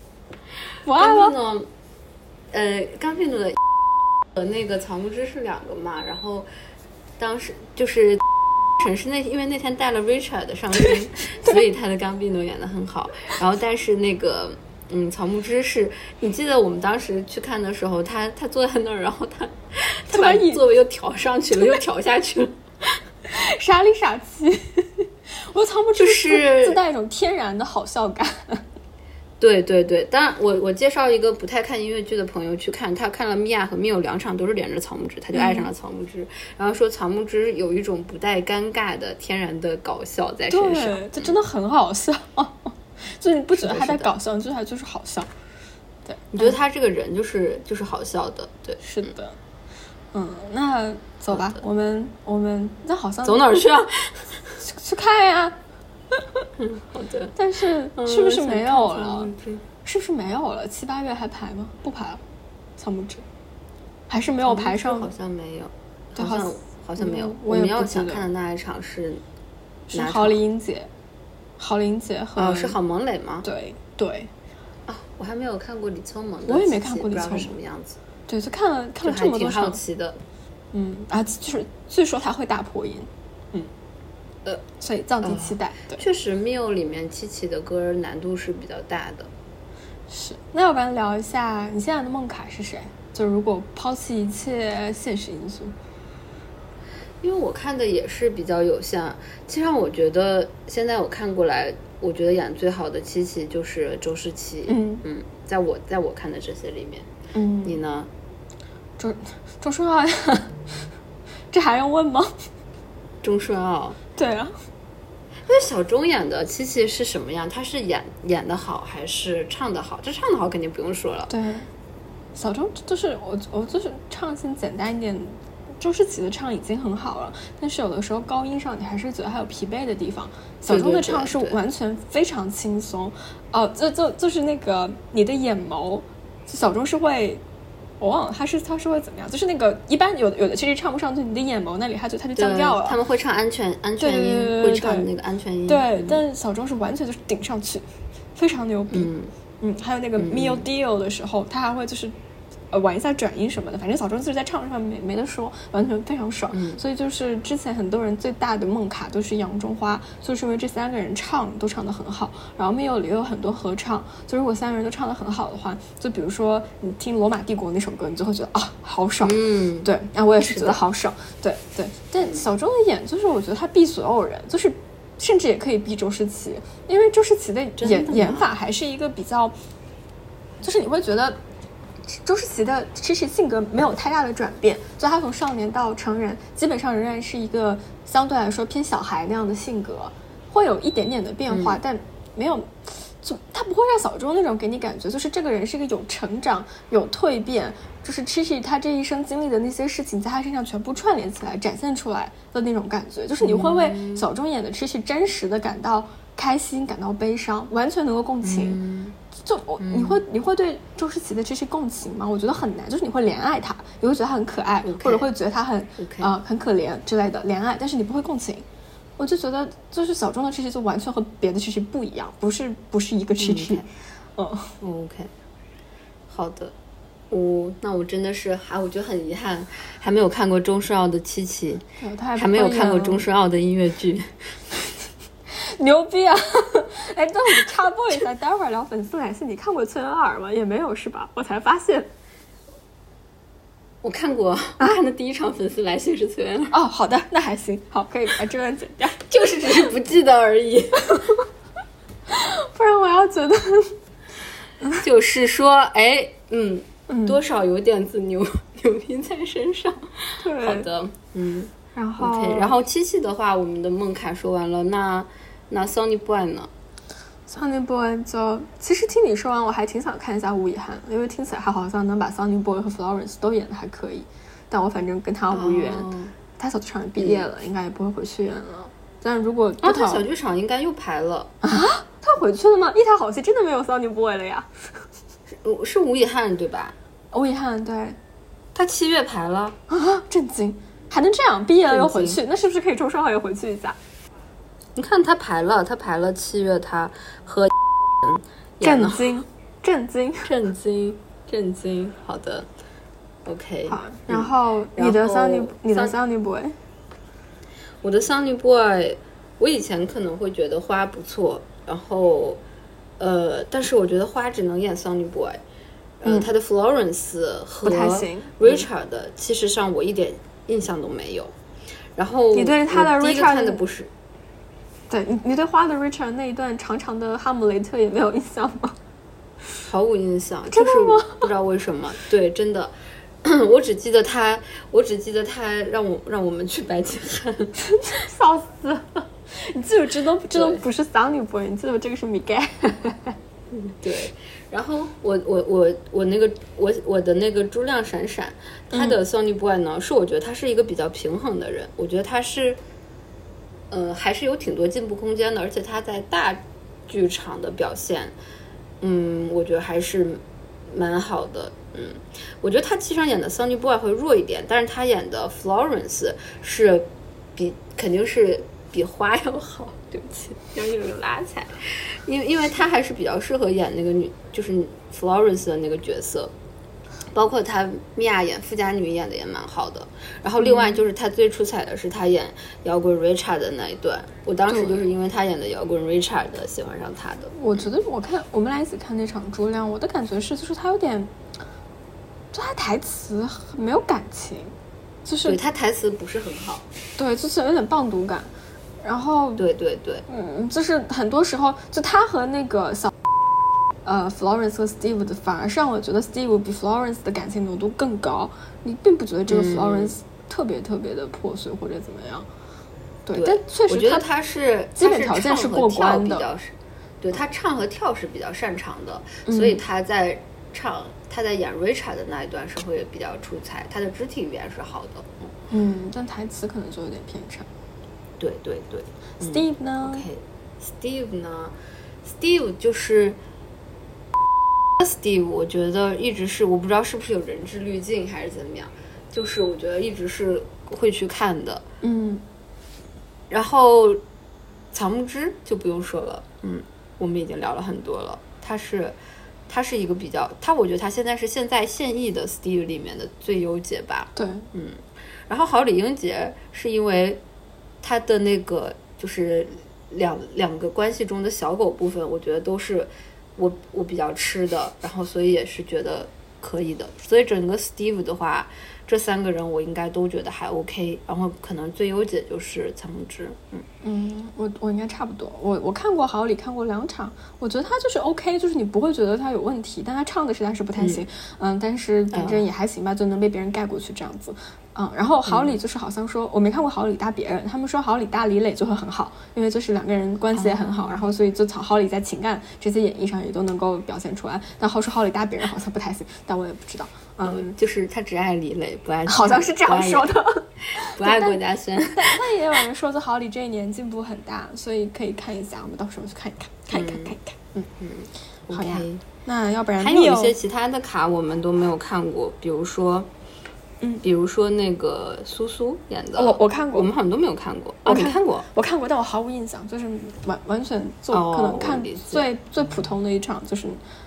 我爱吗？呃，港币诺的和那个草木之是两个嘛，然后当时就是。陈是那因为那天带了 Richard 的上身，所以他的冈碧诺演的很好。然后但是那个嗯，草木之是你记得我们当时去看的时候，他他坐在那儿，然后他他把座位又调上去了，又调下去了。傻里傻气。我觉得曹木是自自带一种天然的好笑感。对对对，当然我我介绍一个不太看音乐剧的朋友去看，他看了米娅和米友两场都是连着草木之，他就爱上了草木之，然后说草木之有一种不带尴尬的天然的搞笑在身上。对，这真的很好笑。就你不觉得他在搞笑，你觉得他就是好笑。对，你觉得他这个人就是就是好笑的，对。是的。嗯，那走吧，我们我们那好像走哪儿去啊？去去看呀？嗯好的，但是嗯是不是没有了是不是没有了？七八月还排吗？不排了，草木之还是没有排上好像没有，对好像好好像没有嗯。我们要想看的那一场是是郝丽英姐，郝玲姐和、哦，是郝萌蕾吗？对对啊，我还没有看过李秋萌的我也没看过李秋萌什么样子。对，就看了看了这么多还挺好，奇的。嗯啊，就是据说他会大破音，嗯，呃，所以降低期待，对，确实，Miu 里面七七的歌难度是比较大的。是。那要不然聊一下你现在的梦卡是谁？就如果抛弃一切现实因素，因为我看的也是比较有限，其实让我觉得现在我看过来，我觉得演最好的七七就是周诗琪。嗯嗯，在我在我看的这些里面，嗯，你呢？周周顺浩呀，这还用问吗？钟顺奥。对啊，那小钟演的七七是什么样？他是演演的好还是唱的好？这唱的好肯定不用说了。对，小钟就是我，我就是唱性简单一点。周诗琪的唱已经很好了，但是有的时候高音上你还是觉得还有疲惫的地方。小钟的唱是完全非常轻松，哦，就就就是那个你的眼眸，小钟是会。我忘了他是他是会怎么样，就是那个一般有的有的其实唱不上，去你的眼眸那里，他就他就降对调了。他们会唱安全安全音，对对对对对会唱那个安全音。对，嗯但小钟是完全就是顶上去，非常牛逼。嗯，嗯，还有那个 Mio Dio 的时候，他还会就是呃玩一下转音什么的，反正小钟就是在唱上没没得说，完全非常爽。嗯所以就是之前很多人最大的梦卡都是杨中花，就是因为这三个人唱都唱得很好，然后 Mio 里又有很多合唱，就如果三个人都唱得很好的话，就比如说你听《罗马帝国》那首歌，你就会觉得啊好爽。嗯，对，然后我也是觉得好爽。对对，但小钟的演就是我觉得他避所有人，就是甚至也可以避周诗琪，因为周诗琪的演演法还是一个比较，就是你会觉得周世奇的其实性格没有太大的转变，就他从少年到成人，基本上仍然是一个相对来说偏小孩那样的性格，会有一点点的变化，嗯但没有。就他不会让小钟那种给你感觉，就是这个人是一个有成长、有蜕变，就是 Chichi 他这一生经历的那些事情，在他身上全部串联起来展现出来的那种感觉，就是你会为小钟演的 Chichi 真实的感到开心、感到悲伤，完全能够共情。嗯就我你会你会对周诗琪的这些共情吗？我觉得很难，就是你会怜爱她，你会觉得她很可爱或者会觉得她很啊、很可怜之类的怜爱，但是你不会共情。我就觉得，就是小钟的这些就完全和别的这些不一样，不是不是一个 Chi Chi，嗯，OK，好的。我、那我真的是还我觉得很遗憾，还没有看过钟顺奥的七七，还还没有看过中钟顺奥的音乐剧。牛逼啊！哎，但我插播一下，待会儿聊粉丝来信，你看过崔恩尔吗？也没有是吧？我才发现。我看过，我看的第一场粉丝来信是崔恩，哦，好的，那还行，好，可以把这段剪掉，就是只是不记得而已。不然我要觉得，就是说，哎，嗯，嗯多少有点子牛牛逼在身上。对，好，的，嗯然后，OK。然后七七的话，我们的梦卡说完了，那那 Sony Boy 呢？sonny Boy 就其实听你说完，我还挺想看一下吴以涵，因为听起来他好像能把 sonny Boy 和 Florence 都演的还可以，但我反正跟他无缘。哦他小剧场也毕业了，应该也不会回去演了。但如果不啊，他小剧场应该又排了啊，他回去了吗？一台好戏真的没有 sonny Boy 了呀？呃是吴以翰对吧？吴以涵对他七月排了，啊，震惊，还能这样？毕业了又回去，那是不是可以周双浩也回去一下？你看他排了，他排了七月，他和 震惊，震惊。震惊，震惊。好的，OK。好，嗯然后你的 Sunny，你的 Sun- Sunny Boy，我的 Sunny Boy，我以前可能会觉得花不错，然后呃，但是我觉得花只能演 Sunny Boy，嗯、嗯他的 Florence 和 Richard 其实上我一点印象都没有。然后你对他的 Richard 看的不是，对你，你对花的 Richard 那一段长长的哈姆雷特也没有印象吗？毫无印象，就是我不知道为什么。对，真的，我只记得他，我只记得他让我让我们去白金汉。笑死了！你记住，这都这都不是 Sunny Boy，你记住这个是米盖。对，然后我我我我那个我我的那个朱亮闪闪，他的 Sony Boy 呢，是我觉得他是一个比较平衡的人，我觉得他是，呃，还是有挺多进步空间的，而且他在大剧场的表现，嗯，我觉得还是蛮好的，嗯，我觉得他其实演的 Sunny Boy 会弱一点，但是他演的 Florence 是比肯定是比花要好。对不起，要有个拉踩，因为因为他还是比较适合演那个女，就是 Florence 的那个角色。包括他米娅演富家女演的也蛮好的。然后另外就是他最出彩的是他演摇滚 Richard 的那一段，我当时就是因为他演的摇滚 Richard 喜欢上他的。我觉得我看我们俩一起看那场《朱亮》，我的感觉是，就是他有点，就他台词没有感情，就是对他台词不是很好，对，就是有点棒读感。然后对对对，嗯，就是很多时候就他和那个小。呃，Florence 和 Steve 的反而是让我觉得 Steve 比 Florence 的感情浓度更高。你并不觉得这个 Florence 特别特别的破碎或者怎么样？对，但确实我觉得他是基本条件是过关的。对他唱和跳是比较擅长的，所以他在唱他在演 Richard 的那一段是会比较出彩。他的肢体语言是好的，嗯，但台词可能就有点偏差。对对对，Steve 呢？OK，Steve 呢？Steve 就是。Steve，我觉得一直是我不知道是不是有人质滤镜还是怎么样，就是我觉得一直是会去看的，嗯。然后草木之就不用说了，嗯，我们已经聊了很多了。他是他是一个比较，他我觉得他现在是现在现役的 Steve 里面的最优解吧，对，嗯。然后好李英杰是因为他的那个就是两两个关系中的小狗部分，我觉得都是。我我比较吃的，然后所以也是觉得可以的，所以整个 Steve 的话，这三个人我应该都觉得还 OK，然后可能最优解就是仓木之，嗯嗯，我我应该差不多，我我看过好里看过两场，我觉得他就是 OK，就是你不会觉得他有问题，但他唱的实在是不太行，嗯，但是反正也还行吧，就能被别人盖过去这样子。嗯，然后好里就是好像说，我没看过好里搭别人，他们说好里搭李磊就会很好，因为就是两个人关系也很好，然后所以就郝郝里在情感这些演绎上也都能够表现出来。但好说好里搭别人好像不太行，但我也不知道。嗯，就是他只爱李磊，不爱好像是这样说的，不爱郭嘉轩。但也有人说，这郝李这一年进步很大，所以可以看一下，我们到时候去看一看，看一看，看一看。嗯嗯，好呀。那要不然还有一些其他的卡我们都没有看过，比如说。嗯，比如说那个苏苏演的，我我看过，我们好像都没有看过。我看过，我看过，但我毫无印象，就是完完全做可能看最最普通的一场，就是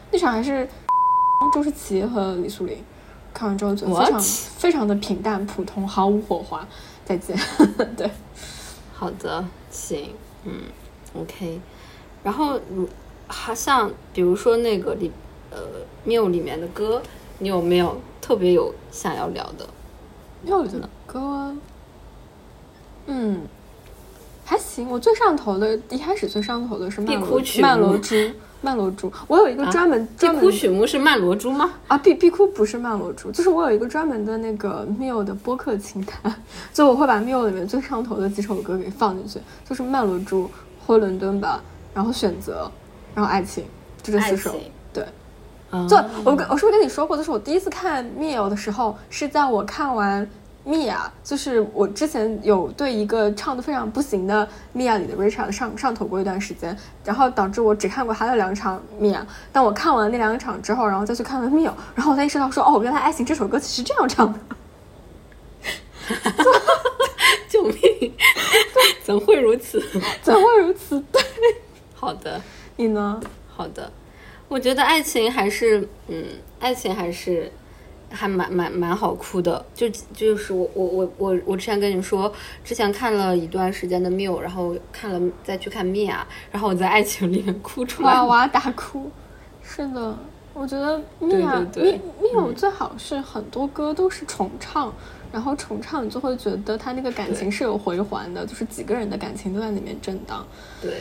那场还是周诗琪和李素玲，看完之后就非常非常的平淡普通，毫无火花。再见，对，好的，行，嗯，OK。然后如好像比如说那个里呃 Miu 里面的歌。你有没有特别有想要聊的？有的歌，嗯，还行。我最上头的，一开始最上头的是曼罗曼罗珠，曼罗珠。我有一个专门必哭曲目是曼罗珠吗？啊，必必哭不是曼罗珠，就是我有一个专门的那个 Miu 的播客清单，就我会把 Miu 里面最上头的几首歌给放进去，就是曼罗珠、或伦敦吧，然后选择，然后爱情，就这四首。对就我跟我是不是跟你说过，就是我第一次看 Miu 的时候，是在我看完 Mia，就是我之前有对一个唱的非常不行的 Mia 里的 Richard 上上头过一段时间，然后导致我只看过他的两场 Mia。但我看完那两场之后，然后再去看了 Mia，然后我才意识到说，哦，原来《爱情》这首歌其实这样唱的。救命！怎会如此？怎会如此？对，好的，你呢？好的。我觉得爱情还是，嗯，爱情还是还蛮蛮蛮好哭的。就就是我我我我我之前跟你说，之前看了一段时间的 Miu，然后看了再去看 Mia，然后我在爱情里面哭出来，哇哇大哭。是的，我觉得 Mia Mi Miu 最好是很多歌都是重唱，然后重唱你就会觉得他那个感情是有回环的，就是几个人的感情都在里面震荡。对，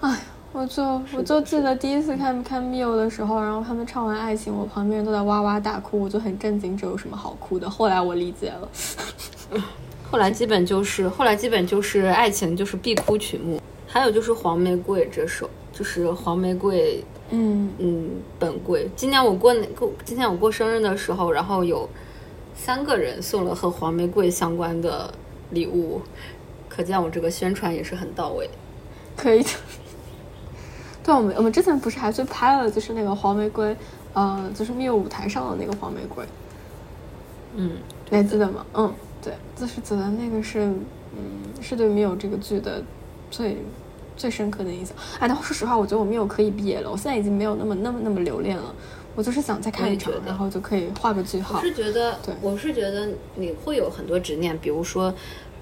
哎。我就我就记得第一次看看 Miu 的时候，然后他们唱完《爱情》，我旁边人都在哇哇大哭，我就很震惊，这有什么好哭的？后来我理解了，后来基本就是后来基本就是《爱情》就是必哭曲目，还有就是《黄玫瑰》这首，就是《黄玫瑰》，嗯嗯，本贵。今年我过那过今年我过生日的时候，然后有三个人送了和黄玫瑰相关的礼物，可见我这个宣传也是很到位，可以。对，我们我们之前不是还去拍了，就是那个黄玫瑰，呃，就是 Miu 舞台上的那个黄玫瑰，嗯，你还记得吗？嗯，对，就是觉得那个是，嗯，是对 Miu 这个剧的最最深刻的印象。哎，但说实话，我觉得我 Miu 可以毕业了，我现在已经没有那么那么那么留恋了。我就是想再看一场然后就可以画个句号我。是觉得对，我是觉得你会有很多执念，比如说，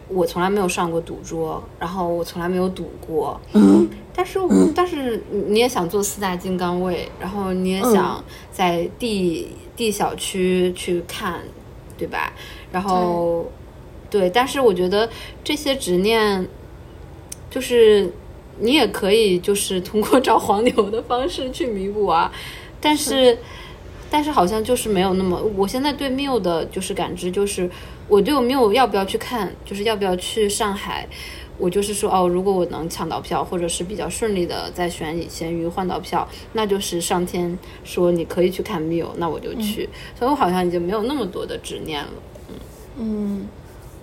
我从来没有上过赌桌，然后我从来没有赌过，嗯。但是我、但是你也想做四大金刚位，然后你也想在 D、D 小区去看，对吧？然后对，但是我觉得这些执念，就是你也可以就是通过找黄牛的方式去弥补啊，但是。但是好像就是没有那么，我现在对 Miu 的就是感知就是，我就没有要不要去看，就是要不要去上海，我就是说哦，如果我能抢到票，或者是比较顺利的在选以闲鱼换到票，那就是上天说你可以去看 Miu，那我就去，所以我好像已经没有那么多的执念了。嗯，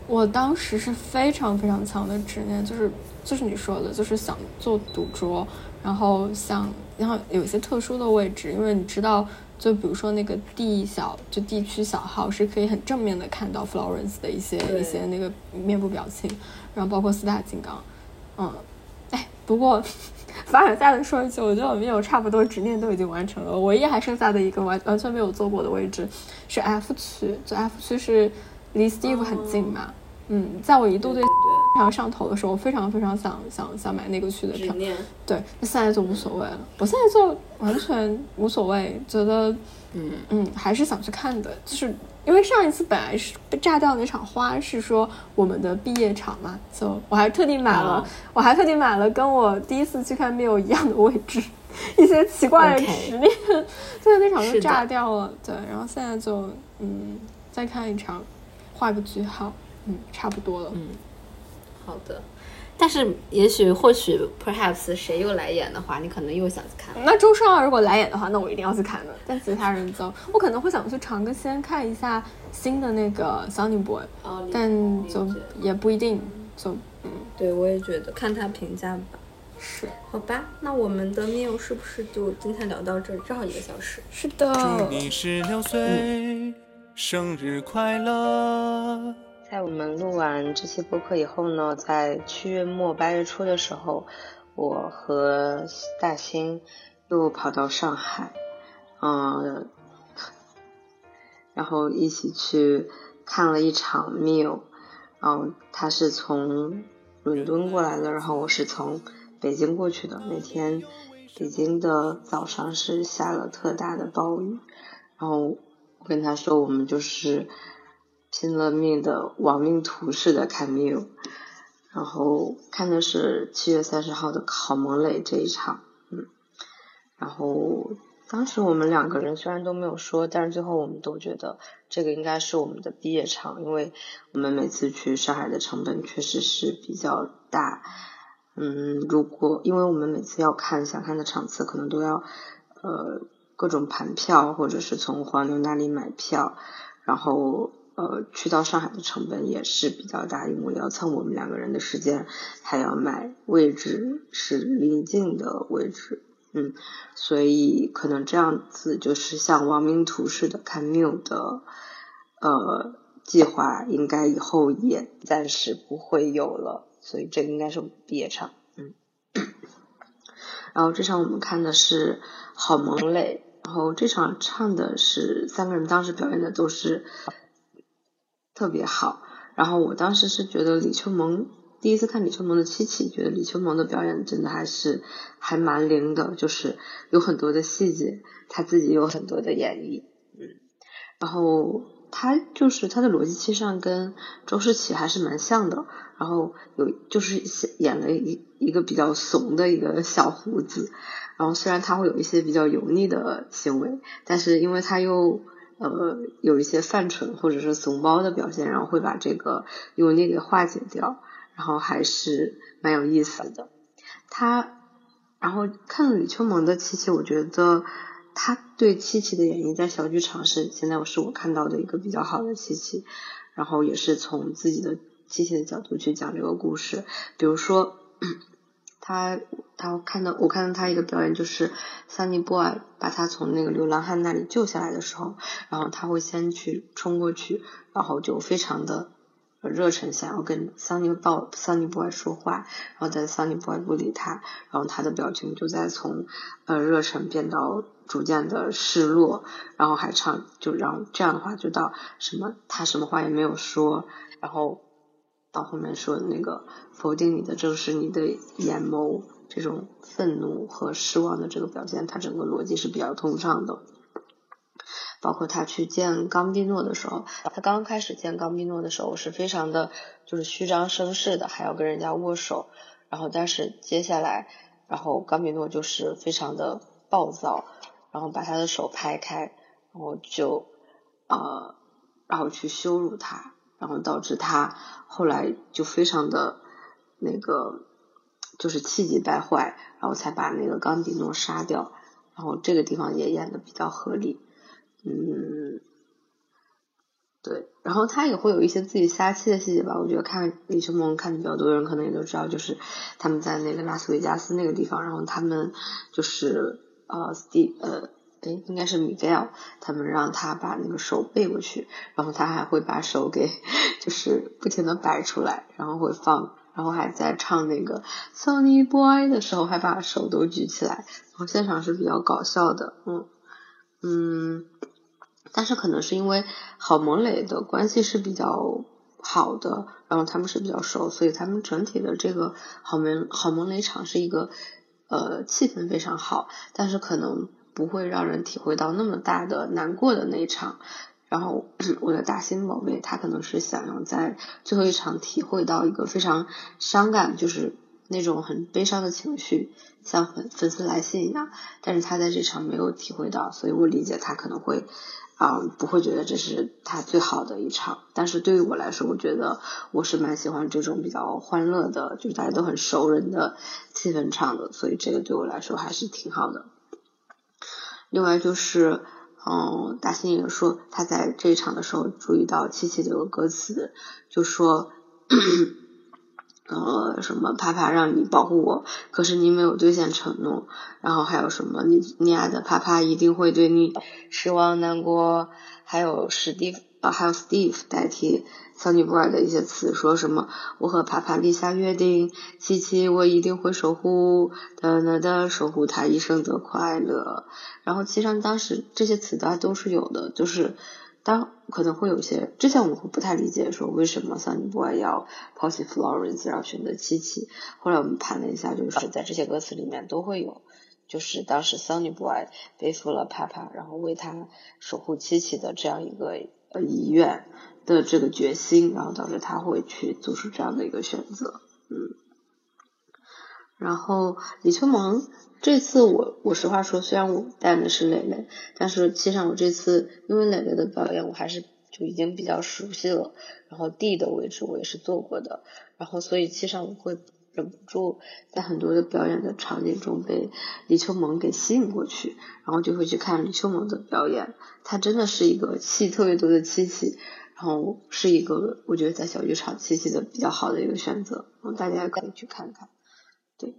我当时是非常非常强的执念，就是就是你说的，就是想做赌桌，然后想然后有一些特殊的位置，因为你知道，就比如说那个地小就地区小号是可以很正面的看到 Florence 的一些一些那个面部表情，然后包括四大金刚，嗯，哎，不过。凡尔赛的说一句，我觉得我们有差不多执念都已经完成了，唯一还剩下的一个完完全没有做过的位置是 F 区，就 F 区是离 Steve 很近嘛，嗯，在我一度对。非常上头的时候，我非常非常想想想买那个区的票，对，那现在就无所谓了，我现在就完全无所谓，觉得嗯嗯还是想去看的，就是因为上一次本来是被炸掉那场花是说我们的毕业场嘛，就我还特地买了，哦我还特地买了跟我第一次去看 Miu 一样的位置，一些奇怪的执念，就是那场就炸掉了，对，然后现在就嗯再看一场，画个句号，嗯，差不多了，嗯，好的。但是也许或许 perhaps 谁又来演的话，你可能又想去看。那周少如果来演的话，那我一定要去看的。但其他人就，我可能会想去尝个鲜，看一下新的那个 Sunny Boy，哦但就也不一定。就嗯，对，我也觉得看他评价吧。是好吧，那我们的 meal 是不是就今天聊到这儿？正好一个小时。是的，祝你十六岁生日快乐！在我们录完这期播客以后呢，在七月末八月初的时候，我和大兴又跑到上海，嗯，然后一起去看了一场 Miu，然后他是从伦敦过来的，然后我是从北京过去的。那天北京的早上是下了特大的暴雨，然后我跟他说，我们就是拼了命的亡命徒似的看 Miu，然后看的是七月三十号的郝萌磊这一场，嗯，然后当时我们两个人虽然都没有说，但是最后我们都觉得这个应该是我们的毕业场，因为我们每次去上海的成本确实是比较大，嗯，如果因为我们每次要看想看的场次，可能都要呃各种盘票，或者是从黄牛那里买票，然后呃去到上海的成本也是比较大，因为要蹭我们两个人的时间，还要买位置是临近的位置，嗯，所以可能这样子就是像亡命徒似的看 Miu 的呃计划，应该以后也暂时不会有了，所以这应该是毕业场，嗯。然后这场我们看的是郝萌磊，然后这场唱的是三个人当时表演的都是特别好，然后我当时是觉得李秋萌第一次看李秋萌的七七，觉得李秋萌的表演真的还是还蛮灵的，就是有很多的细节，他自己有很多的演绎，嗯，然后他就是他的逻辑期上跟周诗琪还是蛮像的，然后有就是演了一一个比较怂的一个小胡子，然后虽然他会有一些比较油腻的行为，但是因为他又呃有一些犯蠢或者是怂包的表现，然后会把这个油腻给化解掉，然后还是蛮有意思的。他然后看了李秋萌的七七，我觉得他对七七的演绎在小剧场是现在我是我看到的一个比较好的七七，然后也是从自己的七七的角度去讲这个故事，比如说。他他看到我看到他一个表演，就是 Sunny Boy 把他从那个流浪汉那里救下来的时候，然后他会先去冲过去，然后就非常的热忱想要跟 Sunny Boy Sunny Boy 说话，然后但 Sunny Boy 不理他，然后他的表情就在从呃热忱变到逐渐的失落，然后还唱就让这样的话就到什么他什么话也没有说，然后到后面说的那个否定你的正是你的眼眸，这种愤怒和失望的这个表现，他整个逻辑是比较通畅的。包括他去见冈比诺的时候，他刚开始见冈比诺的时候是非常的，就是虚张声势的，还要跟人家握手。然后，但是接下来，然后冈比诺就是非常的暴躁，然后把他的手拍开，然后就呃，然后去羞辱他，然后导致他后来就非常的那个，就是气急败坏，然后才把那个冈比诺杀掉。然后这个地方也演的比较合理。嗯，对，然后他也会有一些自己撒气的细节吧。我觉得看李秋萌看的比较多的人可能也都知道，就是他们在那个拉斯维加斯那个地方，然后他们就是呃，Steve 呃，哎，应该是 Miguel，他们让他把那个手背过去，然后他还会把手给就是不停的摆出来，然后会放，然后还在唱那个 Sunny Boy 的时候还把手都举起来，然后现场是比较搞笑的，嗯嗯。但是可能是因为郝萌磊的关系是比较好的，然后他们是比较熟，所以他们整体的这个郝萌郝萌磊场是一个呃气氛非常好，但是可能不会让人体会到那么大的难过的那一场。然后我的大新宝贝他可能是想要在最后一场体会到一个非常伤感，就是那种很悲伤的情绪，像粉粉丝来信一样，但是他在这场没有体会到，所以我理解他可能会。啊，不会觉得这是他最好的一场，但是对于我来说，我觉得我是蛮喜欢这种比较欢乐的，就是大家都很熟人的气氛唱的，所以这个对我来说还是挺好的。另外就是，嗯，大新也说他在这一场的时候注意到七七这个歌词，就说。呃，什么？啪啪让你保护我，可是你没有兑现承诺。然后还有什么？你你爱的啪啪一定会对你失望难过。还有史蒂，呃，还有 Steve 代替 Sunny Boy 的一些词，说什么？我和帕帕立下约定，七七我一定会守护，的的的守护他一生的快乐。然后其实当时这些词大家都是有的，就是。当可能会有些，之前我们会不太理解，说为什么 Sunny Boy 要抛弃 Florence，然后选择七七。后来我们盘了一下，就是在这些歌词里面都会有，就是当时 Sunny Boy 背负了 Papa，然后为他守护七七的这样一个呃遗愿的这个决心，然后导致他会去做出这样的一个选择，嗯。然后李秋萌。这次我我实话说，虽然我带的是蕾蕾，但是其实我这次因为蕾蕾的表演我还是就已经比较熟悉了，然后 D 的位置我也是做过的，然后所以其实我会忍不住在很多的表演的场景中被李秋萌给吸引过去，然后就会去看李秋萌的表演，她真的是一个戏特别多的七七，然后是一个我觉得在小剧场七七的比较好的一个选择，大家也可以去看看。对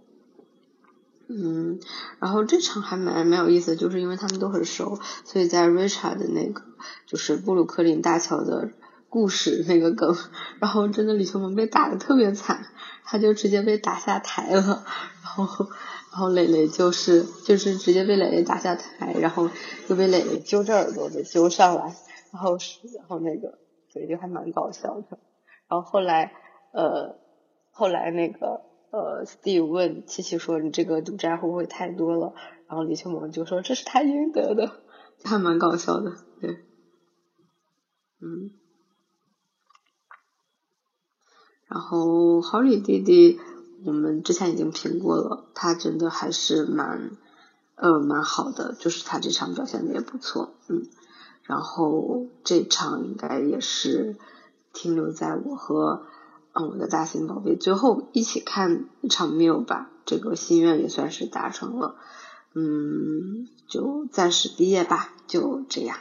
嗯，然后这场还蛮蛮有意思，就是因为他们都很熟，所以在 Richard 的那个就是布鲁克林大桥的故事那个梗，然后真的李秋萌被打的特别惨，他就直接被打下台了，然后 然后磊磊就是就是直接被磊磊打下台，然后又被磊磊揪着耳朵给揪上来，然后是然后那个对就还蛮搞笑的，然后后来呃后来那个。呃，Steve 问七七说：“你这个赌债会不会太多了？”然后李秋萌就说：“这是他应得的。”还蛮搞笑的，对，嗯。然后 Holly 弟弟，我们之前已经评过了，他真的还是蛮呃蛮好的，就是他这场表现的也不错，嗯。然后这场应该也是停留在我和。嗯，我的大型宝贝，最后一起看一场 meal 吧，这个心愿也算是达成了。嗯，就暂时毕业吧，就这样。